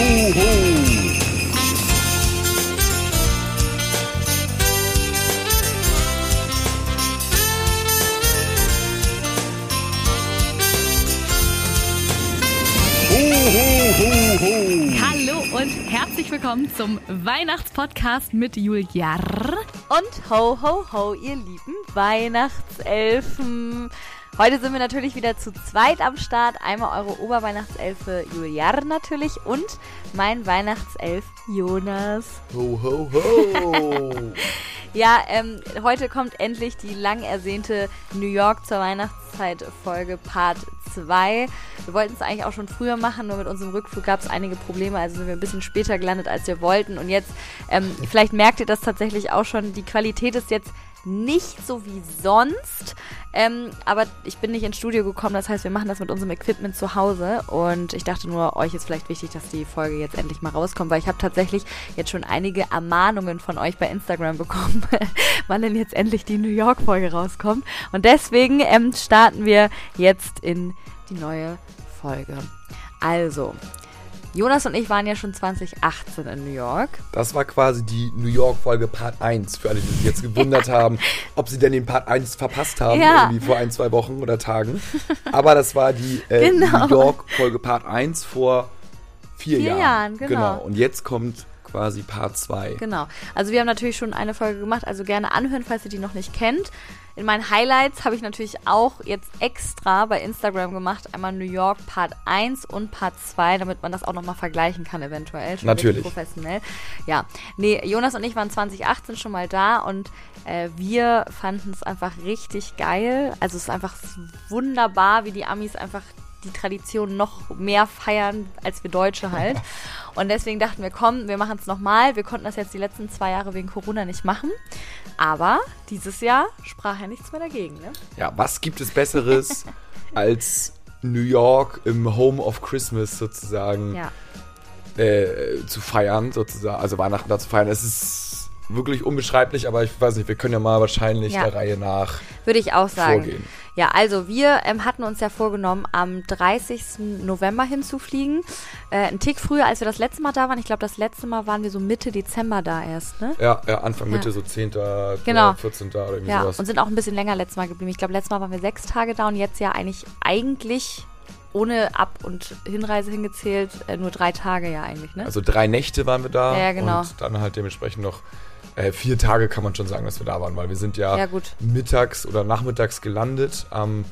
ho. Hallo und herzlich willkommen zum Weihnachtspodcast mit Julia. Und ho, ho, ho, ihr lieben Weihnachtselfen. Heute sind wir natürlich wieder zu zweit am Start. Einmal eure Oberweihnachtselfe Juliar natürlich und mein Weihnachtself Jonas. Ho, ho, ho. Ja, ähm, heute kommt endlich die lang ersehnte New York zur Weihnachtszeit Folge Part 2. Wir wollten es eigentlich auch schon früher machen, nur mit unserem Rückflug gab es einige Probleme, also sind wir ein bisschen später gelandet, als wir wollten. Und jetzt, ähm, vielleicht merkt ihr das tatsächlich auch schon, die Qualität ist jetzt nicht so wie sonst. Ähm, aber ich bin nicht ins Studio gekommen, das heißt, wir machen das mit unserem Equipment zu Hause. Und ich dachte nur, euch ist vielleicht wichtig, dass die Folge jetzt endlich mal rauskommt, weil ich habe tatsächlich jetzt schon einige Ermahnungen von euch bei Instagram bekommen, wann denn jetzt endlich die New York-Folge rauskommt. Und deswegen ähm, starten wir jetzt in die neue Folge. Also, Jonas und ich waren ja schon 2018 in New York. Das war quasi die New York-Folge Part 1, für alle, die sich jetzt gewundert haben, ob sie denn den Part 1 verpasst haben, Ja. irgendwie vor ein, zwei Wochen oder Tagen. Aber das war die äh, Genau. New York-Folge Part 1 vor vier, Vier Jahren. Jahren, genau. Und jetzt kommt quasi Part 2. Genau. Also wir haben natürlich schon eine Folge gemacht, also gerne anhören, falls ihr die noch nicht kennt. In meinen Highlights habe ich natürlich auch jetzt extra bei Instagram gemacht, einmal New York Part 1 und Part 2, damit man das auch nochmal vergleichen kann eventuell. Schon Natürlich. Professionell. Ja. Nee, Jonas und ich waren 2018 schon mal da und äh, wir fanden es einfach richtig geil. Also es ist einfach wunderbar, wie die Amis einfach die Tradition noch mehr feiern als wir Deutsche halt. Und deswegen dachten wir, komm, wir machen es nochmal. Wir konnten das jetzt die letzten zwei Jahre wegen Corona nicht machen. Aber dieses Jahr sprach ja nichts mehr dagegen, ne? Ja, was gibt es Besseres als New York im Home of Christmas sozusagen Ja. äh, zu feiern, sozusagen, also Weihnachten da zu feiern? Es ist wirklich unbeschreiblich, aber ich weiß nicht, wir können ja mal wahrscheinlich Ja. der Reihe nach Würde ich auch sagen. vorgehen. Ja, also wir ähm, hatten uns ja vorgenommen, am 30. November hinzufliegen. Äh, ein Tick früher, als wir das letzte Mal da waren. Ich glaube, das letzte Mal waren wir so Mitte Dezember da erst, ne? Ja, ja Anfang, Ja. Mitte, so 10., Genau. 14. oder irgendwie Ja, sowas. und sind auch ein bisschen länger letztes Mal geblieben. Ich glaube, letztes Mal waren wir sechs Tage da und jetzt ja eigentlich, eigentlich ohne Ab- und Hinreise hingezählt, äh, nur drei Tage ja eigentlich, ne? Also drei Nächte waren wir da ja, genau. und dann halt dementsprechend noch äh, vier Tage kann man schon sagen, dass wir da waren, weil wir sind ja, Ja, mittags oder nachmittags gelandet am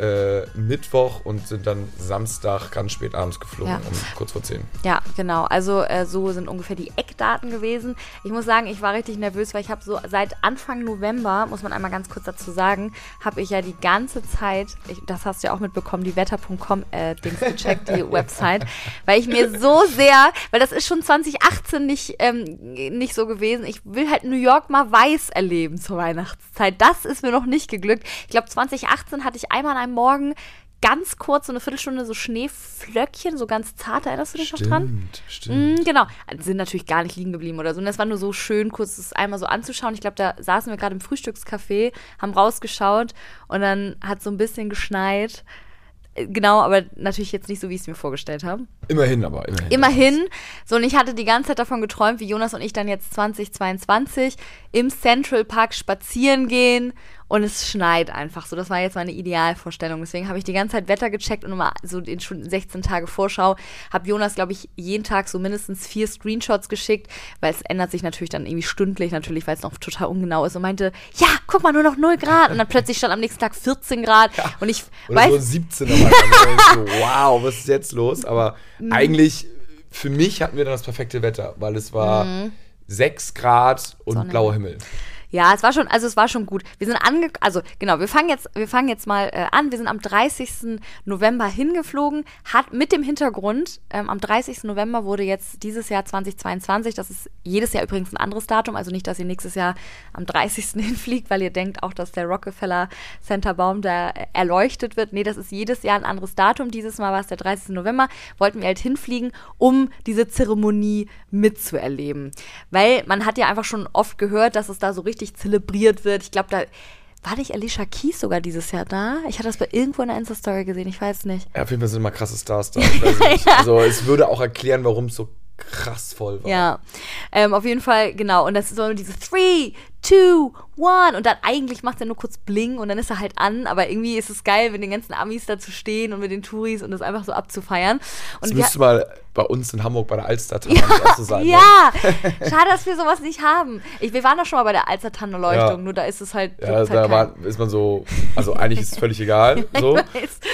äh, Mittwoch und sind dann Samstag ganz spät abends geflogen, Ja. um kurz vor zehn. Ja, genau. Also äh, so sind ungefähr die Eckdaten gewesen. Ich muss sagen, ich war richtig nervös, weil ich habe so seit Anfang November, muss man einmal ganz kurz dazu sagen, habe ich ja die ganze Zeit, ich, das hast du ja auch mitbekommen, die wetter.com äh, gecheckt, die Website, weil ich mir so sehr, weil das ist schon 2018 nicht, ähm, nicht so gewesen. Ich will halt New York mal weiß erleben zur Weihnachtszeit. Das ist mir noch nicht geglückt. Ich glaube, 2018 hatte ich einmal an einem Morgen ganz kurz, so eine Viertelstunde, so Schneeflöckchen, so ganz zart, erinnerst du dich noch dran? stimmt. Mm, genau. Sind natürlich gar nicht liegen geblieben oder so. Und das war nur so schön, kurz das einmal so anzuschauen. Ich glaube, da saßen wir gerade im Frühstückscafé, haben rausgeschaut und dann hat so ein bisschen geschneit. Äh, Genau, aber natürlich jetzt nicht so, wie ich es mir vorgestellt habe. Immerhin aber, immerhin. Immerhin. So, und ich hatte die ganze Zeit davon geträumt, wie Jonas und ich dann jetzt 2022 im Central Park spazieren gehen und es schneit einfach so. Das war jetzt meine Idealvorstellung. Deswegen habe ich die ganze Zeit Wetter gecheckt und immer so in schon 16 Tage Vorschau habe Jonas, glaube ich, jeden Tag so mindestens vier Screenshots geschickt, weil es ändert sich natürlich dann irgendwie stündlich, natürlich, weil es noch total ungenau ist und meinte, ja, guck mal, nur noch 0 Grad. Und dann plötzlich stand am nächsten Tag 14 Grad. Und ich Oder weiß, so 17 am Anfang. so, wow, was ist jetzt los? Aber Mhm. eigentlich, für mich hatten wir dann das perfekte Wetter, weil es war 6 Grad und Mhm. Sonne. blauer Himmel. Ja, es war schon, also es war schon gut. Wir sind ange, also genau, wir fangen jetzt, wir fangen jetzt mal äh, an. Wir sind am 30. November hingeflogen, hat mit dem Hintergrund, ähm, am 30. November wurde jetzt dieses Jahr 2022, das ist jedes Jahr übrigens ein anderes Datum, also nicht, dass ihr nächstes Jahr am 30. hinfliegt, weil ihr denkt auch, dass der Rockefeller Center Baum da äh, erleuchtet wird. Nee, das ist jedes Jahr ein anderes Datum. Dieses Mal war es der 30. November, wollten wir halt hinfliegen, um diese Zeremonie mitzuerleben. Weil man hat ja einfach schon oft gehört, dass es da so richtig zelebriert wird. Ich glaube, da war nicht Alicia Keys sogar dieses Jahr da? Ich hatte das bei irgendwo in der Insta-Story gesehen, ich weiß nicht. Ja, auf jeden Fall sind immer krasse Stars da. Nicht. Also es würde auch erklären, warum es so krass voll war. Ja, ähm, auf jeden Fall, genau. Und das ist so diese Three, two, one. Und dann eigentlich macht er nur kurz Bling und dann ist er halt an. Aber irgendwie ist es geil, mit den ganzen Amis da zu stehen und mit den Touris und das einfach so abzufeiern. Und Das müsste mal bei uns in Hamburg bei der Alster-Tanne auch so sein. Ne? ja, schade, dass wir sowas nicht haben. Ich, wir waren doch schon mal bei der Alzertannenleuchtung, Ja. nur da ist es halt. Ja, gibt's da halt war, ist man so, also eigentlich ist es völlig egal. So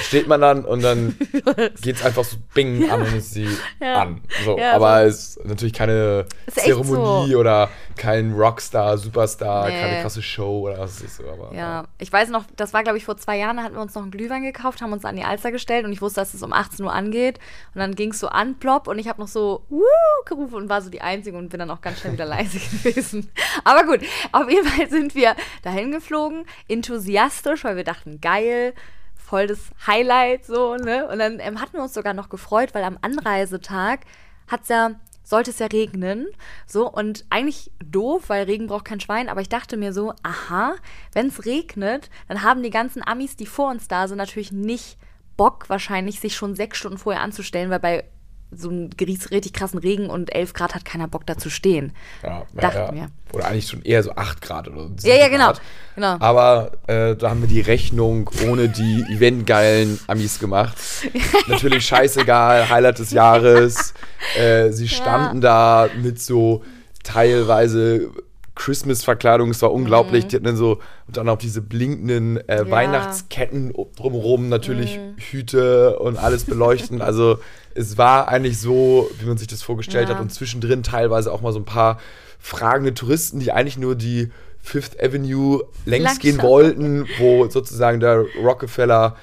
steht man dann und dann geht es einfach so bing an und ist sie Ja. an. So, Ja, aber es ist natürlich keine Zeremonie so. oder kein Rockstar, Superstar, Nee. keine krasse Show oder was ist so. Aber, Ja, ich weiß noch, das war glaube ich vor zwei Jahren, da hatten wir uns noch einen Glühwein gekauft, haben uns an die Alster gestellt und ich wusste, dass es um 18 Uhr angeht. Und dann ging es so an, plopp, und ich habe noch so, Woo! gerufen und war so die Einzige und bin dann auch ganz schnell wieder leise gewesen. Aber gut, auf jeden Fall sind wir dahin geflogen, enthusiastisch, weil wir dachten, geil. Voll das Highlight, so, ne? Und dann ähm, hatten wir uns sogar noch gefreut, weil am Anreisetag hat's ja sollte es ja regnen. So, und eigentlich doof, weil Regen braucht kein Schwein, aber ich dachte mir so, aha, wenn es regnet, dann haben die ganzen Amis, die vor uns da sind, natürlich nicht Bock, wahrscheinlich, sich schon sechs Stunden vorher anzustellen, weil bei so gries- richtig krassen Regen und 11 Grad hat keiner Bock da zu stehen. Ja, ja, Dachten ja. wir. Oder eigentlich schon eher so 8 Grad oder so. Ja, ja, genau. Grad. genau. Aber äh, da haben wir die Rechnung ohne die eventgeilen Amis gemacht. Natürlich scheißegal, Highlight des Jahres. Äh, sie standen da mit so teilweise Christmas-Verkleidung, es war unglaublich. Mhm. Die hatten dann so und dann auch diese blinkenden äh, Ja. Weihnachtsketten drumherum, natürlich Hüte und alles beleuchten. Also es war eigentlich so, wie man sich das vorgestellt Ja. hat und zwischendrin teilweise auch mal so ein paar fragende Touristen, die eigentlich nur die Fifth Avenue längs Lang gehen wollten, wo sozusagen der Rockefeller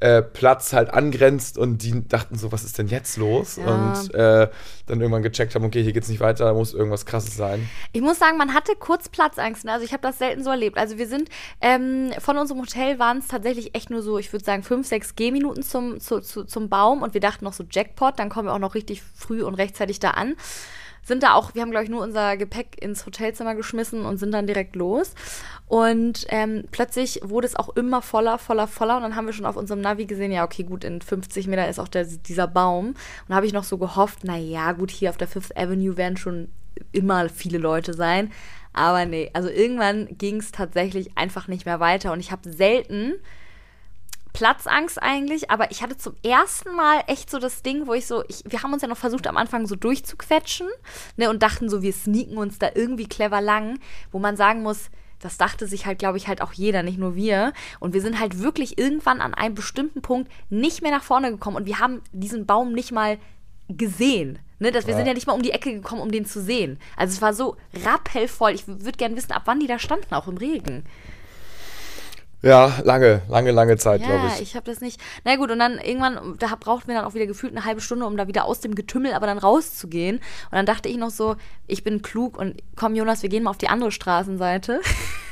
äh, Platz halt angrenzt und die dachten so, was ist denn jetzt los? Ja. Und äh, dann irgendwann gecheckt haben, okay, hier geht's nicht weiter, da muss irgendwas krasses sein. Ich muss sagen, man hatte kurz Platzangst. Ne? Also ich habe das selten so erlebt. Also wir sind ähm, von unserem Hotel waren es tatsächlich echt nur so, ich würde sagen, fünf, sechs Gehminuten zum, zu, zu, zum Baum und wir dachten noch so Jackpot, dann kommen wir auch noch richtig früh und rechtzeitig da an. Sind da auch, wir haben, glaube ich, nur unser Gepäck ins Hotelzimmer geschmissen und sind dann direkt los. Und ähm, plötzlich wurde es auch immer voller, voller, voller. Und dann haben wir schon auf unserem Navi gesehen, ja, okay, gut, in 50 Meter ist auch der, dieser Baum. Und da habe ich noch so gehofft, na ja, gut, hier auf der Fifth Avenue werden schon immer viele Leute sein. Aber nee, also irgendwann ging es tatsächlich einfach nicht mehr weiter. Und ich habe selten Platzangst eigentlich, aber ich hatte zum ersten Mal echt so das Ding, wo ich so, ich, wir haben uns ja noch versucht am Anfang so durchzuquetschen ne, und dachten so, wir sneaken uns da irgendwie clever lang, wo man sagen muss, das dachte sich halt, glaube ich, halt auch jeder, nicht nur wir. Und wir sind halt wirklich irgendwann an einem bestimmten Punkt nicht mehr nach vorne gekommen und wir haben diesen Baum nicht mal gesehen. Ne, dass wir Ja. sind ja nicht mal um die Ecke gekommen, um den zu sehen. Also es war so rappellvoll. Ich würde gerne wissen, ab wann die da standen, auch im Regen. Ja, lange, lange, lange Zeit, Ja, glaube ich, ich. habe das nicht. Na gut, und dann irgendwann, da brauchten wir dann auch wieder gefühlt eine halbe Stunde, um da wieder aus dem Getümmel aber dann rauszugehen. Und dann dachte ich noch so, ich bin klug und komm, Jonas, wir gehen mal auf die andere Straßenseite.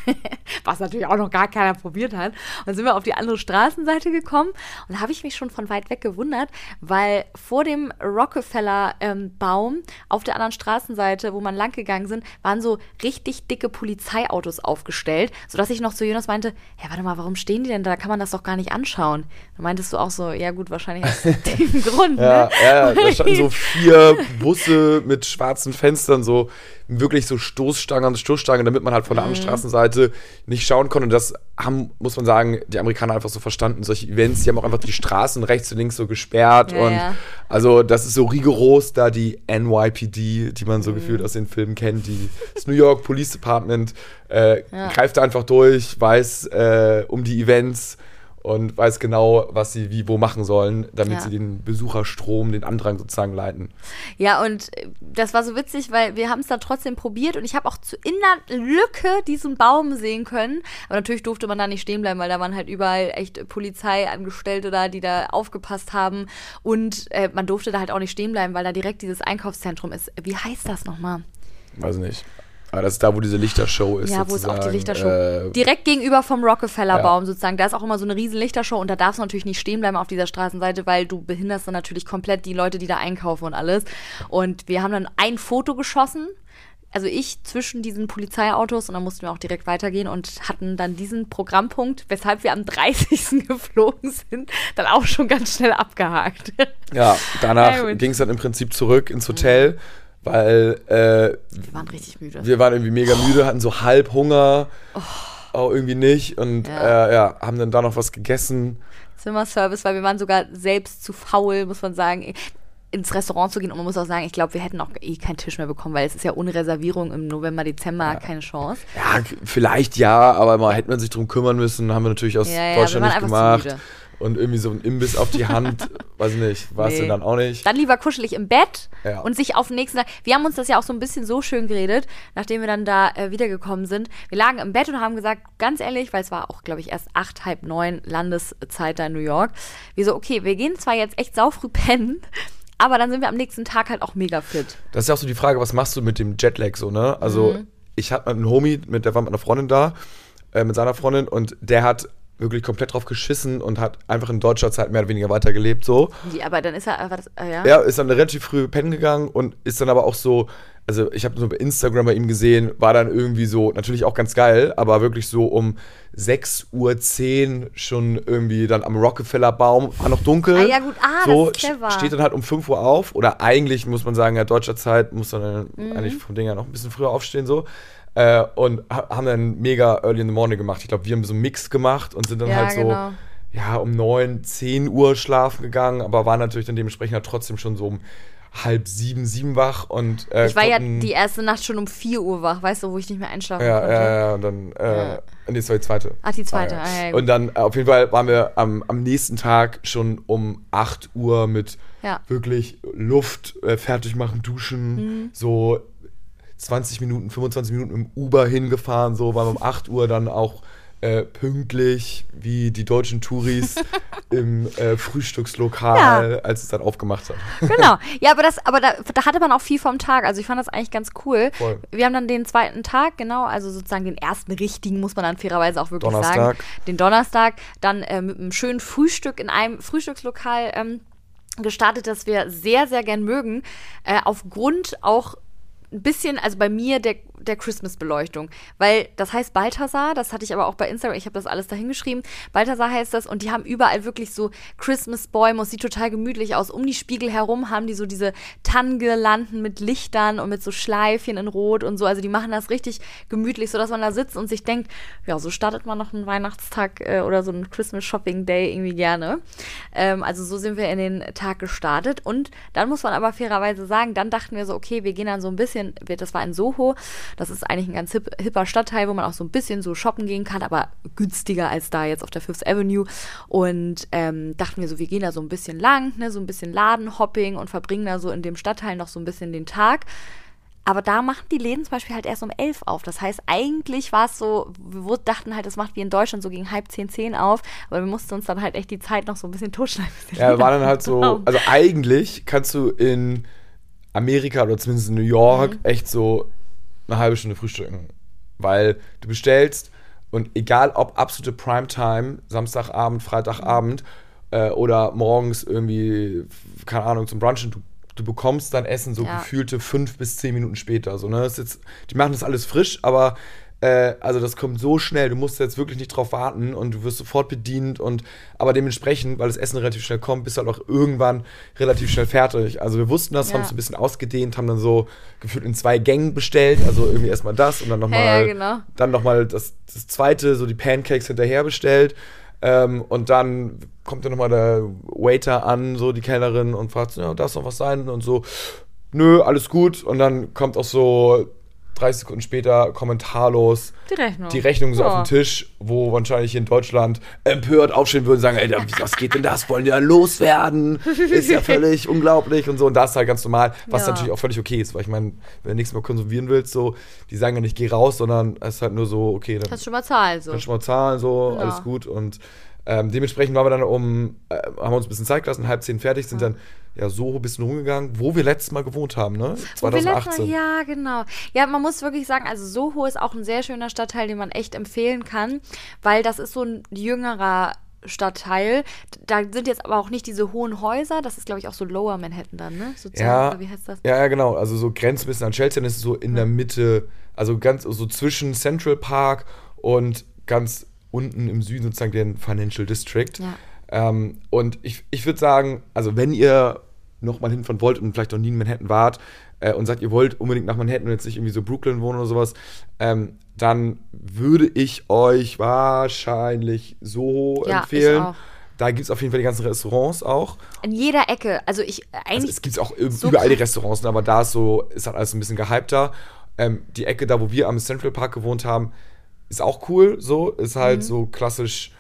Was natürlich auch noch gar keiner probiert hat. Und dann sind wir auf die andere Straßenseite gekommen und da habe ich mich schon von weit weg gewundert, weil vor dem Rockefeller-Baum auf der anderen Straßenseite, wo man lang gegangen sind, waren so richtig dicke Polizeiautos aufgestellt, sodass ich noch zu Jonas meinte, ja, warte mal, warum stehen die denn da? Da kann man das doch gar nicht anschauen. Da meintest du auch so, ja gut, wahrscheinlich aus dem Grund, Ja, ne? ja, da standen so vier Busse mit schwarzen Fenstern, so wirklich so Stoßstangen an Stoßstangen, damit man halt von der Mhm. anderen Straßenseite nicht schauen konnte. Und das haben, muss man sagen, die Amerikaner einfach so verstanden. Solche Events, die haben auch einfach die Straßen rechts und links so gesperrt. Ja, und ja. also das ist so rigoros, da die NYPD, die man so Mhm. gefühlt aus den Filmen kennt, die, das New York Police Department, äh, Ja. greift da einfach durch, weiß äh, um die Events und weiß genau, was sie wie wo machen sollen, damit Ja. sie den Besucherstrom, den Andrang sozusagen leiten. Ja, und äh, das war so witzig, weil wir haben es dann trotzdem probiert und ich habe auch zu in der Lücke diesen Baum sehen können. Aber natürlich durfte man da nicht stehen bleiben, weil da waren halt überall echt Polizeiangestellte da, die da aufgepasst haben. Und äh, man durfte da halt auch nicht stehen bleiben, weil da direkt dieses Einkaufszentrum ist. Wie heißt das nochmal? Weiß nicht. Aber das ist da, wo diese Lichtershow ist. Ja, wo ist auch die. Lichtershow. Äh, Direkt gegenüber vom Rockefeller-Baum Ja. sozusagen. Da ist auch immer so eine riesen Lichtershow und da darfst du natürlich nicht stehen bleiben auf dieser Straßenseite, weil du behinderst dann natürlich komplett die Leute, die da einkaufen und alles. Und wir haben dann ein Foto geschossen. also ich zwischen diesen Polizeiautos und dann mussten wir auch direkt weitergehen und hatten dann diesen Programmpunkt, weshalb wir am 30. geflogen sind, dann auch schon ganz schnell abgehakt. Ja, danach ging es dann im Prinzip zurück ins Hotel, weil äh, Wir waren richtig müde. wir waren irgendwie mega müde, hatten so halb Hunger, auch irgendwie nicht und Ja. ja. Äh, ja, haben dann da noch was gegessen. Zimmerservice, weil wir waren sogar selbst zu faul, muss man sagen, ins Restaurant zu gehen. Und man muss auch sagen, ich glaube, wir hätten auch eh keinen Tisch mehr bekommen, weil es ist ja ohne Reservierung im November, Dezember keine Chance. Ja, vielleicht ja, aber mal hätte man sich drum kümmern müssen, haben wir natürlich aus Ja, ja, Deutschland wir nicht gemacht. Und irgendwie so ein Imbiss auf die Hand, weiß ich nicht, war es Nee. denn dann auch nicht. Dann lieber kuschelig im Bett Ja. und sich auf den nächsten Tag. Wir haben uns das ja auch so ein bisschen so schön geredet, nachdem wir dann da äh, wiedergekommen sind. Wir lagen im Bett und haben gesagt, ganz ehrlich, weil es war auch, glaube ich, erst acht, halb neun Landeszeit da in New York. Wir so, okay, wir gehen zwar jetzt echt saufrüh pennen, aber dann sind wir am nächsten Tag halt auch mega fit. Das ist ja auch so die Frage, was machst du mit dem Jetlag so, ne? Also, Mhm. ich hatte einen Homie, mit, der war mit einer Freundin da, äh, mit seiner Freundin und der hat wirklich komplett drauf geschissen und hat einfach in deutscher Zeit mehr oder weniger weitergelebt so. Die, aber dann ist er, war das, äh, ja? Er ist dann relativ früh pennen gegangen und ist dann aber auch so, also ich habe so bei Instagram bei ihm gesehen, war dann irgendwie so, natürlich auch ganz geil, aber wirklich so um 6.10 Uhr schon irgendwie dann am Rockefeller-Baum, war noch dunkel. Ah, ja, gut. Ah, so, das ist clever. Steht dann halt um 5 Uhr auf oder eigentlich muss man sagen, ja, deutscher Zeit muss dann Mhm. eigentlich vom Ding her noch ein bisschen früher aufstehen so. Äh, und ha haben dann mega early in the morning gemacht. Ich glaube, wir haben so einen Mix gemacht und sind dann Ja, halt so genau. ja, um 9, 10 Uhr schlafen gegangen, aber waren natürlich dann dementsprechend halt trotzdem schon so um halb sieben, sieben wach und äh, Ich war ja die erste Nacht schon um 4 Uhr wach, weißt du, wo ich nicht mehr einschlafen ja, konnte. ja, ja, und dann, äh, Ja. nee, das war die zweite. Ach, die zweite, Ah, ah, ja, und dann, äh, auf jeden Fall waren wir am, am nächsten Tag schon um 8 Uhr mit Ja. wirklich Luft äh, fertig machen, duschen, Mhm. so 20 Minuten, 25 Minuten im Uber hingefahren, so waren wir um 8 Uhr dann auch äh, pünktlich wie die deutschen Touris im äh, Frühstückslokal, als es dann aufgemacht hat. Genau. Ja, aber das, aber da, da hatte man auch viel vom Tag. Also ich fand das eigentlich ganz cool. Voll. Wir haben dann den zweiten Tag, genau, also sozusagen den ersten richtigen, muss man dann fairerweise auch wirklich Donnerstag. sagen. Den Donnerstag, dann äh, mit einem schönen Frühstück in einem Frühstückslokal ähm, gestartet, das wir sehr, sehr gern mögen. Äh, aufgrund auch ein bisschen, also bei mir der, der Christmas-Beleuchtung. Weil das heißt Balthasar, das hatte ich aber auch bei Instagram, ich habe das alles dahin geschrieben. Balthasar heißt das und die haben überall wirklich so Christmas-Bäume, es sieht total gemütlich aus. Um die Spiegel herum haben die so diese Tannengirlanden mit Lichtern und mit so Schleifchen in Rot und so. Also die machen das richtig gemütlich, sodass man da sitzt und sich denkt, ja, so startet man noch einen Weihnachtstag äh, oder so einen Christmas-Shopping-Day irgendwie gerne. Ähm, also so sind wir in den Tag gestartet und dann muss man aber fairerweise sagen, dann dachten wir so, okay, wir gehen dann so ein bisschen, wir- das war in Soho, das ist eigentlich ein ganz hip, hipper Stadtteil, wo man auch so ein bisschen so shoppen gehen kann, aber günstiger als da jetzt auf der Fifth Avenue und ähm, dachten wir so, wir gehen da so ein bisschen lang, ne, so ein bisschen Ladenhopping und verbringen da so in dem Stadtteil noch so ein bisschen den Tag. Aber da machen die Läden zum Beispiel halt erst um elf auf. Das heißt, eigentlich war es so, wir dachten halt, das macht wie in Deutschland so gegen halb zehn, zehn auf. Aber wir mussten uns dann halt echt die Zeit noch so ein bisschen totschneiden. Ja, war dann halt so, aufhaben. also eigentlich kannst du in Amerika oder zumindest in New York Mhm. echt so eine halbe Stunde frühstücken. Weil du bestellst und egal ob absolute Primetime, Samstagabend, Freitagabend äh, oder morgens irgendwie, keine Ahnung, zum Brunchen, du, du bekommst dein Essen so Ja. gefühlte fünf bis zehn Minuten später. So, ne? das ist jetzt, die machen das alles frisch, aber äh, also das kommt so schnell, du musst jetzt wirklich nicht drauf warten und du wirst sofort bedient und aber dementsprechend, weil das Essen relativ schnell kommt, bist du halt auch irgendwann relativ schnell fertig. Also wir wussten das, Ja. haben es ein bisschen ausgedehnt, haben dann so gefühlt in zwei Gängen bestellt, also irgendwie erstmal das und dann nochmal Ja, ja, genau. dann nochmal das, das zweite, so die Pancakes hinterher bestellt. Ähm, und dann kommt dann nochmal der Waiter an, so die Kellnerin, und fragt, ja, darf noch was sein? Und so, nö, alles gut. Und dann kommt auch so 30 Sekunden später kommentarlos Die Rechnung. die Rechnung so Ja. auf den Tisch, wo wahrscheinlich in Deutschland empört aufstehen würden und sagen, ey, was geht denn das? Wollen die ja loswerden? Ist ja völlig unglaublich und so. Und das ist halt ganz normal, was Ja. natürlich auch völlig okay ist, weil ich meine, wenn du nichts mehr konsumieren willst, so, die sagen ja nicht, geh raus, sondern es ist halt nur so, okay, dann Kannst schon mal zahlen, so. kannst du mal zahlen, so, Ja. alles gut. Und ähm, dementsprechend waren wir dann um, äh, haben wir uns ein bisschen Zeit gelassen, halb zehn fertig, sind dann ja so ein bisschen rumgegangen, wo wir letztes Mal gewohnt haben, ne? Wo wir letztes Mal- 2018. Ja, genau. Ja, man muss wirklich sagen, also Soho ist auch ein sehr schöner Stadtteil, den man echt empfehlen kann, weil das ist so ein jüngerer Stadtteil. Da sind jetzt aber auch nicht diese hohen Häuser. Das ist, glaube ich, auch so Lower Manhattan dann, ne? Sozusagen, Ja, wie heißt das? ja, ja, genau. Also so grenzt ein bisschen an Chelsea, dann ist so in der Mitte, also ganz so zwischen Central Park und ganz unten im Süden sozusagen den Financial District. Ja. Ähm, und ich, ich würde sagen, also wenn ihr noch mal hinfahren wollt und vielleicht noch nie in Manhattan wart äh, und sagt, ihr wollt unbedingt nach Manhattan und jetzt nicht irgendwie so Brooklyn wohnen oder sowas, ähm, dann würde ich euch wahrscheinlich so Ja, ich empfehlen. auch. Da gibt es auf jeden Fall die ganzen Restaurants auch. In jeder Ecke. Also ich Also eigentlich. es gibt auch so überall die. Restaurants, ne, aber da ist so, ist halt alles ein bisschen gehypter. Ähm, die Ecke da, wo wir am Central Park gewohnt haben, ist auch cool, so, ist Mhm. halt so klassisch,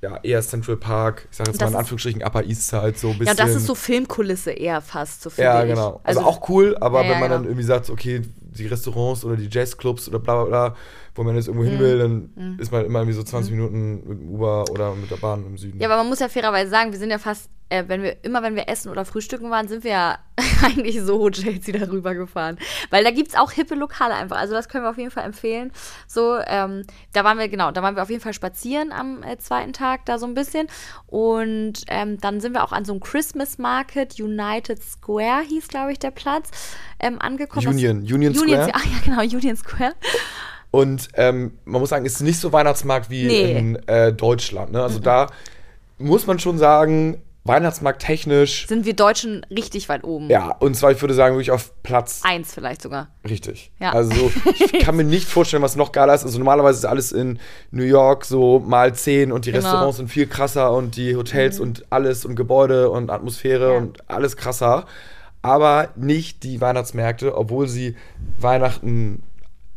ja, eher Central Park, ich sag jetzt Und mal das in Anführungsstrichen Upper East Side, so ein bisschen. ja, das ist so Filmkulisse eher fast, so Ja, genau. Also, auch cool, aber Ja, wenn man ja, dann genau. irgendwie sagt, okay, die Restaurants oder die Jazzclubs oder bla bla bla, wo man jetzt irgendwo Mhm. hin will, dann ist man immer irgendwie so 20 Minuten mit dem Uber oder mit der Bahn im Süden. Ja, aber man muss ja fairerweise sagen, wir sind ja fast, äh, wenn wir immer, wenn wir essen oder frühstücken waren, sind wir ja eigentlich so Chelsea darüber gefahren. Weil da gibt es auch hippe Lokale einfach. Also das können wir auf jeden Fall empfehlen. So, ähm, da waren wir, genau, da waren wir auf jeden Fall spazieren am äh, zweiten Tag da so ein bisschen. Und ähm, dann sind wir auch an so einem Christmas Market, United Square hieß, glaube ich, der Platz, ähm, angekommen. Union, Union Union, Square. ach ja, genau, Union Square. Und ähm, man muss sagen, es ist nicht so Weihnachtsmarkt wie Nee. in äh, Deutschland. Ne? Also da muss man schon sagen, Weihnachtsmarkt technisch, Sind wir Deutschen richtig weit oben. ja, und zwar, ich würde sagen, wirklich auf Platz Eins vielleicht sogar. richtig. Ja. Also ich kann mir nicht vorstellen, was noch geiler ist. Also normalerweise ist alles in New York so mal 10 und die Genau. Mhm. Restaurants sind viel krasser und die Hotels und alles und Gebäude und Atmosphäre Ja. und alles krasser. Aber nicht die Weihnachtsmärkte, obwohl sie Weihnachten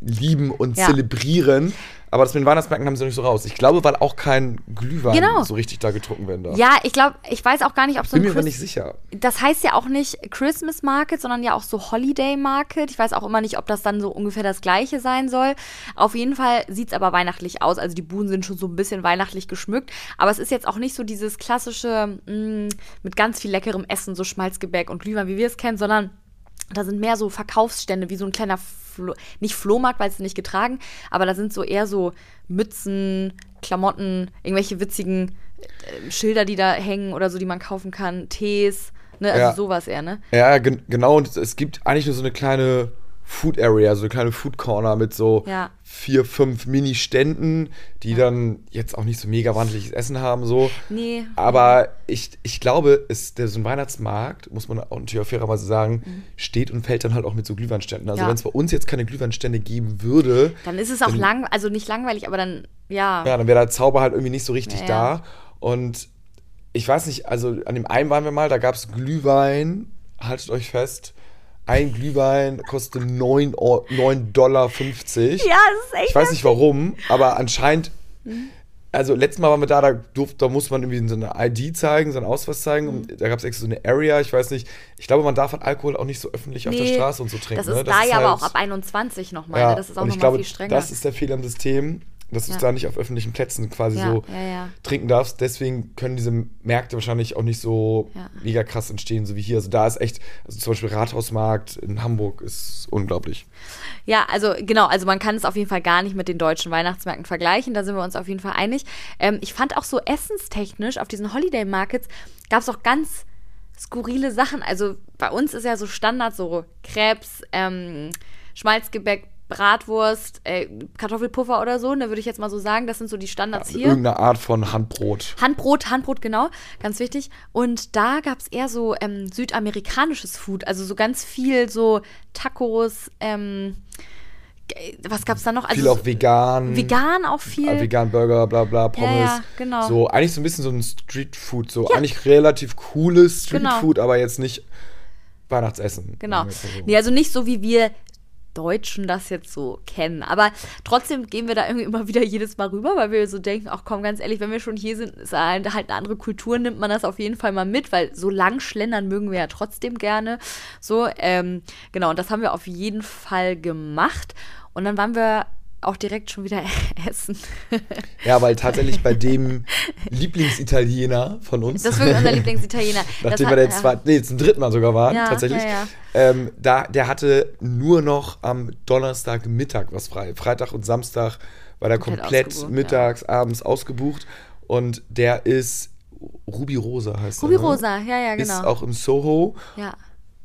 lieben und Ja. zelebrieren. Aber das mit den Weihnachtsmärkten haben sie noch nicht so raus. Ich glaube, weil auch kein Glühwein Genau. so richtig da getrunken werden darf. Ja, ich glaube, ich weiß auch gar nicht, ob so Bin ein mir aber nicht sicher. Das heißt ja auch nicht Christmas Market, sondern ja auch so Holiday Market. Ich weiß auch immer nicht, ob das dann so ungefähr das gleiche sein soll. Auf jeden Fall sieht es aber weihnachtlich aus. Also die Buden sind schon so ein bisschen weihnachtlich geschmückt. Aber es ist jetzt auch nicht so dieses klassische mh, mit ganz viel leckerem Essen, so Schmalzgebäck und Glühwein, wie wir es kennen, sondern da sind mehr so Verkaufsstände, wie so ein kleiner, Flo nicht Flohmarkt, weil es nicht getragen, aber da sind so eher so Mützen, Klamotten, irgendwelche witzigen äh, Schilder, die da hängen oder so, die man kaufen kann, Tees, ne, also Ja. sowas eher, ne? Ja, gen genau. Und es gibt eigentlich nur so eine kleine Food Area, so eine kleine Food Corner mit so Ja. vier, fünf Mini-Ständen, die dann jetzt auch nicht so mega wandliches Essen haben, so. Nee. Aber ich, ich glaube, es, der, so ein Weihnachtsmarkt, muss man auch natürlich auch fairerweise sagen, steht und fällt dann halt auch mit so Glühweinständen. Also Mhm. Ja. wenn es bei uns jetzt keine Glühweinstände geben würde, Dann ist es auch Dann- lang, also nicht langweilig, aber dann, ja. ja, dann wäre der Zauber halt irgendwie nicht so richtig Ja, ja. da. Und ich weiß nicht, also an dem einen waren wir mal, da gab es Glühwein, haltet euch fest. Ein Glühwein kostet 9 Euro- 9,50 Dollar. Ja, das ist echt. Ich weiß nicht warum, aber anscheinend. Mhm. Also letztes Mal waren wir da, da, durfte, da muss man irgendwie so eine ID zeigen, so einen Ausweis zeigen. Mhm. Da gab es extra so eine Area, ich weiß nicht. Ich glaube, man darf halt Alkohol auch nicht so öffentlich auf der Nee, Straße und so trinken. Das ist ne? da ja aber halt- auch ab 21 nochmal. ja, ne? Das ist auch nochmal viel strenger. das ist der Fehler im System, dass du es da nicht auf öffentlichen Plätzen quasi so trinken darfst. Deswegen können diese Märkte wahrscheinlich auch nicht so mega krass entstehen, so wie hier. Also da ist echt, also zum Beispiel Rathausmarkt in Hamburg ist unglaublich. Ja, also genau, also man kann es auf jeden Fall gar nicht mit den deutschen Weihnachtsmärkten vergleichen, da sind wir uns auf jeden Fall einig. Ähm, ich fand auch so essenstechnisch auf diesen Holiday Markets gab es auch ganz skurrile Sachen. Also bei uns ist ja so Standard so Krebs, ähm, Schmalzgebäck, Bratwurst, äh, Kartoffelpuffer oder so, da würde ich jetzt mal so sagen, das sind so die Standards hier. Irgendeine Art von Handbrot. Handbrot, Handbrot, genau, ganz wichtig. Und da gab es eher so ähm, südamerikanisches Food, also so ganz viel so Tacos, ähm, was gab's da noch? Also Viel auch vegan. vegan auch viel. äh, Vegan Burger, bla bla, Pommes. ja, genau. So, eigentlich so ein bisschen so ein Streetfood. So, eigentlich relativ cooles Genau. Streetfood, aber jetzt nicht Weihnachtsessen. Genau. Nee, also nicht so, wie wir Deutschen das jetzt so kennen. Aber trotzdem gehen wir da irgendwie immer wieder jedes Mal rüber, weil wir so denken, ach komm, ganz ehrlich, wenn wir schon hier sind, ist halt halt eine andere Kultur, nimmt man das auf jeden Fall mal mit, weil so lang schlendern mögen wir ja trotzdem gerne. So, ähm, genau, und das haben wir auf jeden Fall gemacht. Und dann waren wir auch direkt schon wieder essen. Ja, weil tatsächlich bei dem Lieblingsitaliener von uns. Das ist wirklich unser Lieblingsitaliener. Nachdem hat- wir jetzt zwar, nee, zum dritten Mal sogar waren, Ja, tatsächlich. ja, ja. Ähm, da, der hatte nur noch am Donnerstagmittag was frei. Freitag und Samstag war der Komplett komplett mittags, abends ausgebucht. und der ist Ruby Rosa heißt Ruby er. ne? Rosa, ja, ja, genau. Ist auch im Soho. ja.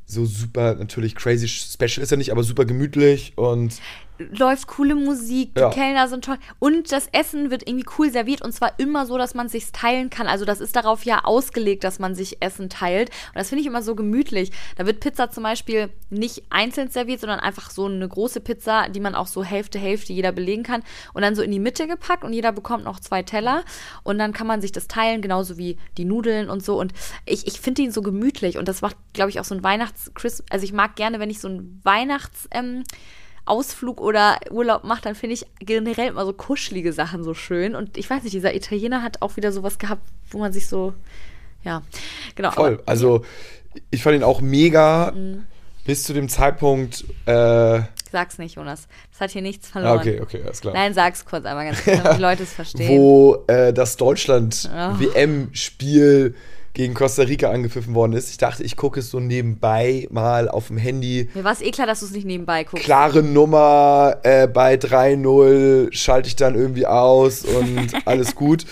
So super, natürlich crazy special ist er nicht, aber super gemütlich und läuft coole Musik, die Ja. Kellner sind toll und das Essen wird irgendwie cool serviert und zwar immer so, dass man sich teilen kann. Also das ist darauf ja ausgelegt, dass man sich Essen teilt und das finde ich immer so gemütlich. Da wird Pizza zum Beispiel nicht einzeln serviert, sondern einfach so eine große Pizza, die man auch so Hälfte Hälfte jeder belegen kann und dann so in die Mitte gepackt und jeder bekommt noch zwei Teller und dann kann man sich das teilen, genauso wie die Nudeln und so und ich, ich finde ihn so gemütlich und das macht, glaube ich, auch so ein Weihnachts- Christ- also ich mag gerne, wenn ich so ein Weihnachts- ähm, Ausflug oder Urlaub macht, dann finde ich generell immer so kuschelige Sachen so schön. Und ich weiß nicht, dieser Italiener hat auch wieder sowas gehabt, wo man sich so, ja, genau. voll. aber- Also ich fand ihn auch mega Mhm. bis zu dem Zeitpunkt. Äh, Sag's nicht, Jonas. Das hat hier nichts verloren. okay, okay, alles klar. Nein, sag's kurz einmal ganz kurz, damit die Leute es verstehen. wo äh, das Deutschland Ja. Gegen Costa Rica angepfiffen worden ist. Ich dachte, ich gucke es so nebenbei mal auf dem Handy. Mir war es eh klar, dass du es nicht nebenbei guckst. Klare Nummer äh, bei 3-0 schalte ich dann irgendwie aus und alles gut.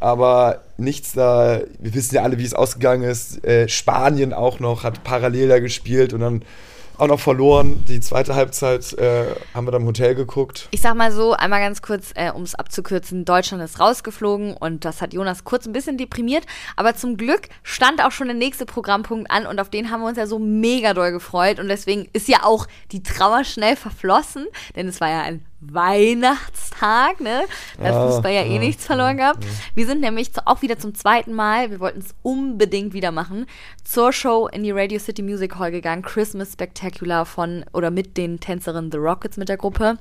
Aber nichts da, wir wissen ja alle, wie es ausgegangen ist. Äh, Spanien auch noch, hat parallel da gespielt und dann auch noch verloren. Die zweite Halbzeit äh, haben wir dann im Hotel geguckt. Ich sag mal so, einmal ganz kurz, äh, um es abzukürzen, Deutschland ist rausgeflogen und das hat Jonas kurz ein bisschen deprimiert, aber zum Glück stand auch schon der nächste Programmpunkt an und auf den haben wir uns ja so mega doll gefreut und deswegen ist ja auch die Trauer schnell verflossen, denn es war ja ein Weihnachtstag, ne? Da hat Fußball ja eh ja, nichts verloren gehabt. Wir sind nämlich auch wieder zum zweiten Mal, wir wollten es unbedingt wieder machen, zur Show in die Radio City Music Hall gegangen, Christmas Spectacular von oder mit den Tänzerinnen The Rockets mit der Gruppe.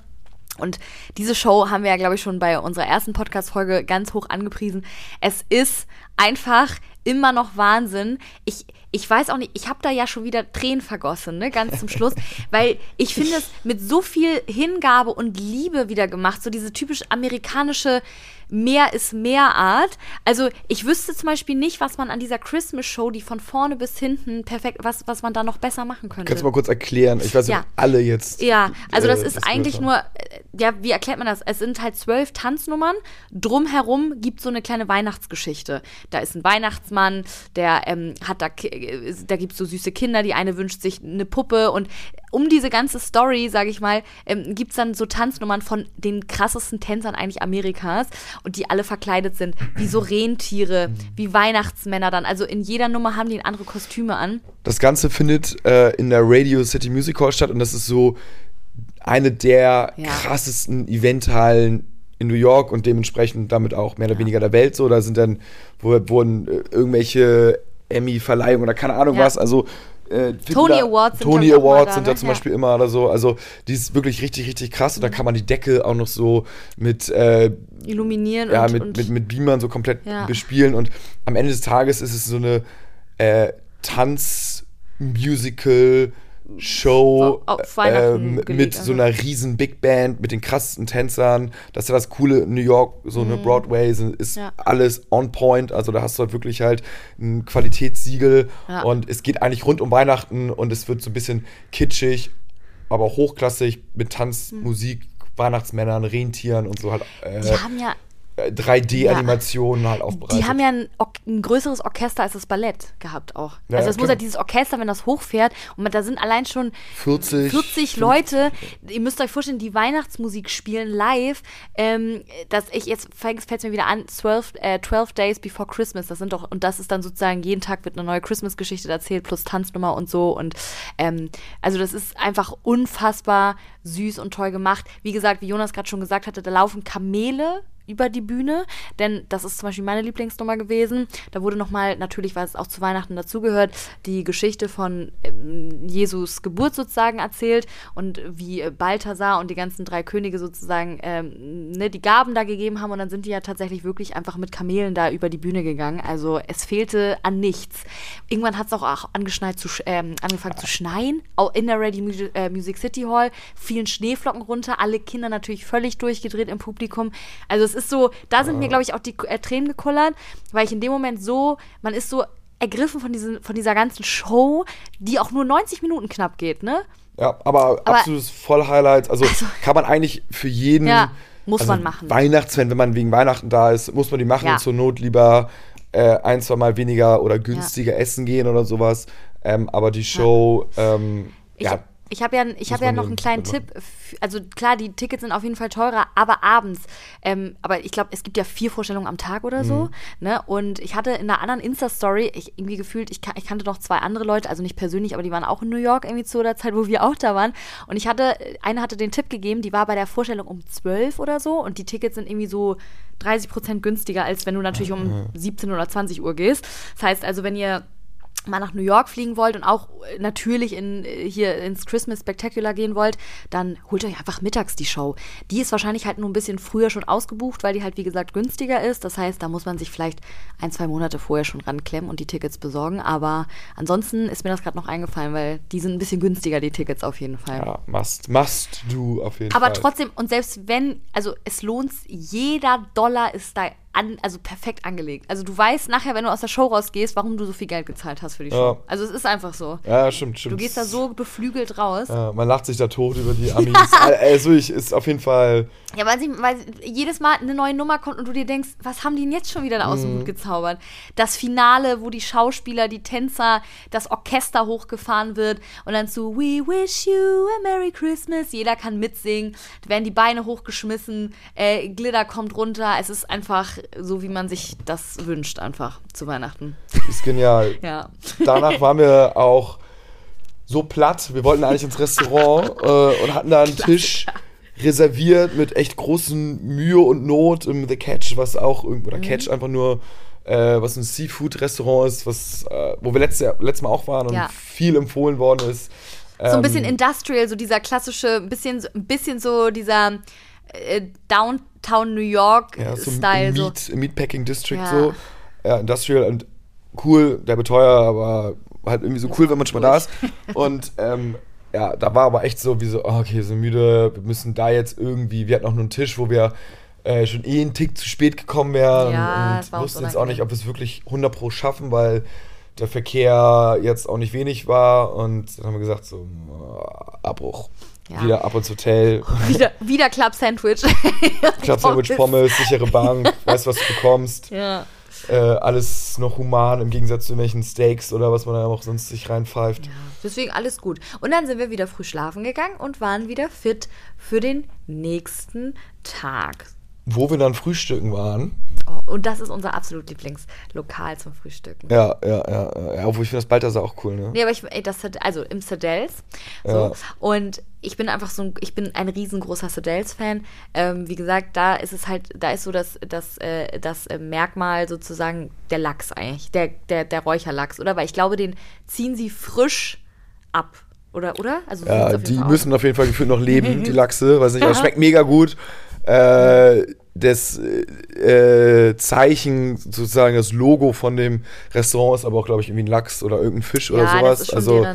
Und diese Show haben wir ja, glaube ich, schon bei unserer ersten Podcast-Folge ganz hoch angepriesen. Es ist einfach immer noch Wahnsinn. Ich, ich weiß auch nicht, ich habe da ja schon wieder Tränen vergossen, ne, ganz zum Schluss, weil ich finde es mit so viel Hingabe und Liebe wieder gemacht, so diese typisch amerikanische Mehr ist mehr Art. Also ich wüsste zum Beispiel nicht, was man an dieser Christmas-Show, die von vorne bis hinten perfekt, was, was man da noch besser machen könnte. Kannst du mal kurz erklären? Ich weiß nicht, Ja. alle jetzt. Ja, also das äh, ist das eigentlich nur, äh, ja, wie erklärt man das? Es sind halt zwölf Tanznummern. Drumherum gibt so eine kleine Weihnachtsgeschichte. Da ist ein Weihnachtsmann, der ähm, hat da, äh, da gibt es so süße Kinder. Die eine wünscht sich eine Puppe und um diese ganze Story, sage ich mal, ähm, gibt es dann so Tanznummern von den krassesten Tänzern eigentlich Amerikas und die alle verkleidet sind, wie so Rentiere, wie Weihnachtsmänner dann. Also in jeder Nummer haben die andere Kostüme an. Das Ganze findet äh, in der Radio City Music Hall statt und das ist so eine der Ja. krassesten Eventhallen in New York und dementsprechend damit auch mehr oder weniger der Welt so. Da sind dann, wo wurden äh, irgendwelche Emmy-Verleihungen oder keine Ahnung Ja. was, also äh, Tony Awards sind, Tony Awards da, sind ne? da zum Ja. Beispiel immer oder so. Also die ist wirklich richtig, richtig krass und Mhm. da kann man die Decke auch noch so mit äh, Illuminieren ja, und, mit, und mit, mit Beamern so komplett Ja. bespielen. Und am Ende des Tages ist es so eine äh, Tanz-Musical. Show Weihnachten ähm, mit so einer riesen Big Band, mit den krassesten Tänzern. Das ist ja das Coole New York, so eine Broadway sind- ist Mhm. Ja. alles on point. Also da hast du halt wirklich halt ein Qualitätssiegel Ja. und es geht eigentlich rund um Weihnachten und es wird so ein bisschen kitschig, aber hochklassig mit Tanz, Musik, Weihnachtsmännern, Rentieren und so halt. Äh, Mhm. die haben ja 3D-Animationen halt aufbereitet. Die haben ja ein, ein größeres Orchester als das Ballett gehabt auch. Ja, also es muss klar. halt dieses Orchester, wenn das hochfährt und man, da sind allein schon 40, 40 Leute. Ihr müsst euch vorstellen, die Weihnachtsmusik spielen live. Ähm, dass ich jetzt fällt es mir wieder an, 12, äh, 12 Days Before Christmas. Das sind doch und das ist dann sozusagen jeden Tag wird eine neue Christmas-Geschichte erzählt plus Tanznummer und so und ähm, also das ist einfach unfassbar süß und toll gemacht. Wie gesagt, wie Jonas gerade schon gesagt hatte, da laufen Kamele über die Bühne, denn das ist zum Beispiel meine Lieblingsnummer gewesen. Da wurde nochmal, natürlich, weil es auch zu Weihnachten dazugehört, die Geschichte von ähm, Jesus Geburt sozusagen erzählt und wie äh, Balthasar und die ganzen drei Könige sozusagen ähm, ne, die Gaben da gegeben haben und dann sind die ja tatsächlich wirklich einfach mit Kamelen da über die Bühne gegangen. Also es fehlte an nichts. Irgendwann hat es auch, auch angeschneit zu, ähm, angefangen zu schneien, auch in der Radio Mu- äh, Music City Hall, fielen Schneeflocken runter, alle Kinder natürlich völlig durchgedreht im Publikum. Also es ist so, da sind mir, glaube ich, auch die äh, Tränen gekullert, weil ich in dem Moment so, man ist so ergriffen von, diesen, von dieser ganzen Show, die auch nur 90 Minuten knapp geht, ne? Ja, aber, Aber- absolutes Vollhighlight. Also, Also- kann man eigentlich für jeden Ja. Muss also man machen. Weihnachtsfan, wenn man wegen Weihnachten da ist, muss man die machen Ja. und zur Not lieber äh, ein, zwei Mal weniger oder günstiger essen gehen oder sowas. Ähm, aber die Show, ähm, Ich, ja, ich habe ja, ich hab ja noch einen kleinen. Tipp. Also klar, die Tickets sind auf jeden Fall teurer, aber abends. Ähm, aber ich glaube, es gibt ja vier Vorstellungen am Tag oder Mhm. so. Ne? Und ich hatte in einer anderen Insta-Story, ich irgendwie gefühlt, ich, ich kannte noch zwei andere Leute, also nicht persönlich, aber die waren auch in New York irgendwie zu der Zeit, wo wir auch da waren. Und ich hatte, eine hatte den Tipp gegeben, die war bei der Vorstellung um 12 oder so und die Tickets sind irgendwie so 30 Prozent günstiger, als wenn du natürlich um 17 oder 20 Uhr gehst. Das heißt also, wenn ihr mal nach New York fliegen wollt und auch äh, natürlich in, äh, hier ins Christmas Spectacular gehen wollt, dann holt euch einfach mittags die Show. Die ist wahrscheinlich halt nur ein bisschen früher schon ausgebucht, weil die halt wie gesagt günstiger ist. Das heißt, da muss man sich vielleicht ein, zwei Monate vorher schon ranklemmen und die Tickets besorgen. Aber ansonsten ist mir das gerade noch eingefallen, weil die sind ein bisschen günstiger, die Tickets auf jeden Fall. ja, must, must do auf jeden Aber Fall. trotzdem, und selbst wenn, also es lohnt, jeder Dollar ist da an, also perfekt angelegt. Also du weißt nachher, wenn du aus der Show rausgehst, warum du so viel Geld gezahlt hast für die Show. Ja. Also es ist einfach so. Ja, stimmt, stimmt. Du gehst da so beflügelt raus. Ja, man lacht sich da tot über die Amis. Also ich ist auf jeden Fall. Ja, weil, sie, weil jedes Mal eine neue Nummer kommt und du dir denkst, was haben die denn jetzt schon wieder da aus Mhm. dem Hut gezaubert? Das Finale, wo die Schauspieler, die Tänzer, das Orchester hochgefahren wird und dann so We wish you a Merry Christmas. Jeder kann mitsingen. Da werden die Beine hochgeschmissen, äh, Glitter kommt runter. Es ist einfach so, wie man sich das wünscht, einfach zu Weihnachten. Ist genial. Ja. Danach waren wir auch so platt. Wir wollten eigentlich ins Restaurant äh, und hatten da einen Tisch reserviert mit echt großen Mühe und Not im The Catch, was auch irgendwo, Mhm. oder Catch einfach nur, äh, was ein Seafood-Restaurant ist, was, äh, wo wir letztes, letztes Mal auch waren und Ja. viel empfohlen worden ist. So ein bisschen Ähm, industrial, so dieser klassische, ein bisschen, ein bisschen so dieser äh, Downtown New York ja, so So. Meat, im Meatpacking District Ja. so. Ja, Industrial und cool, der beteuer, aber halt irgendwie so cool, wenn man schon mal da ist. Und ähm, ja, da war aber echt so wie so, oh, okay, sind müde, wir müssen da jetzt irgendwie, wir hatten auch nur einen Tisch, wo wir äh, schon eh einen Tick zu spät gekommen wären Ja, und wussten jetzt auch nicht, ob wir es wirklich 100 pro schaffen, weil der Verkehr jetzt auch nicht wenig war und dann haben wir gesagt so, Abbruch. Ja. Wieder ab ins Hotel, Wieder, wieder Club Sandwich. Club Sandwich, Pommes, sichere Bank, weißt, was du bekommst. Ja. äh, alles noch human im Gegensatz zu welchen Steaks oder was man da auch sonst sich reinpfeift. Deswegen alles gut. Und dann sind wir wieder früh schlafen gegangen und waren wieder fit für den nächsten Tag. Wo wir dann frühstücken waren. Oh, und das ist unser absolut Lieblingslokal zum Frühstücken. Ja, ja, ja, ja. ja obwohl ich finde das Balthasar auch cool, ne? Nee, aber ich, ey, das hat, also im Sedels. So. Ja. Und ich bin einfach so ein, ich bin ein riesengroßer Sedels-Fan. Ähm, wie gesagt, da ist es halt, da ist so das, das, äh, das äh, Merkmal sozusagen der Lachs eigentlich, der, der, der Räucherlachs, oder? Weil ich glaube, den ziehen sie frisch ab. Oder, oder? Also so Ja, die müssen auf jeden Fall gefühlt noch leben, die Lachse. Weiß nicht, aber schmeckt mega gut. Äh, das äh, Zeichen, sozusagen das Logo von dem Restaurant ist aber auch, glaube ich, irgendwie ein Lachs oder irgendein Fisch oder Ja, das sowas. ist schon also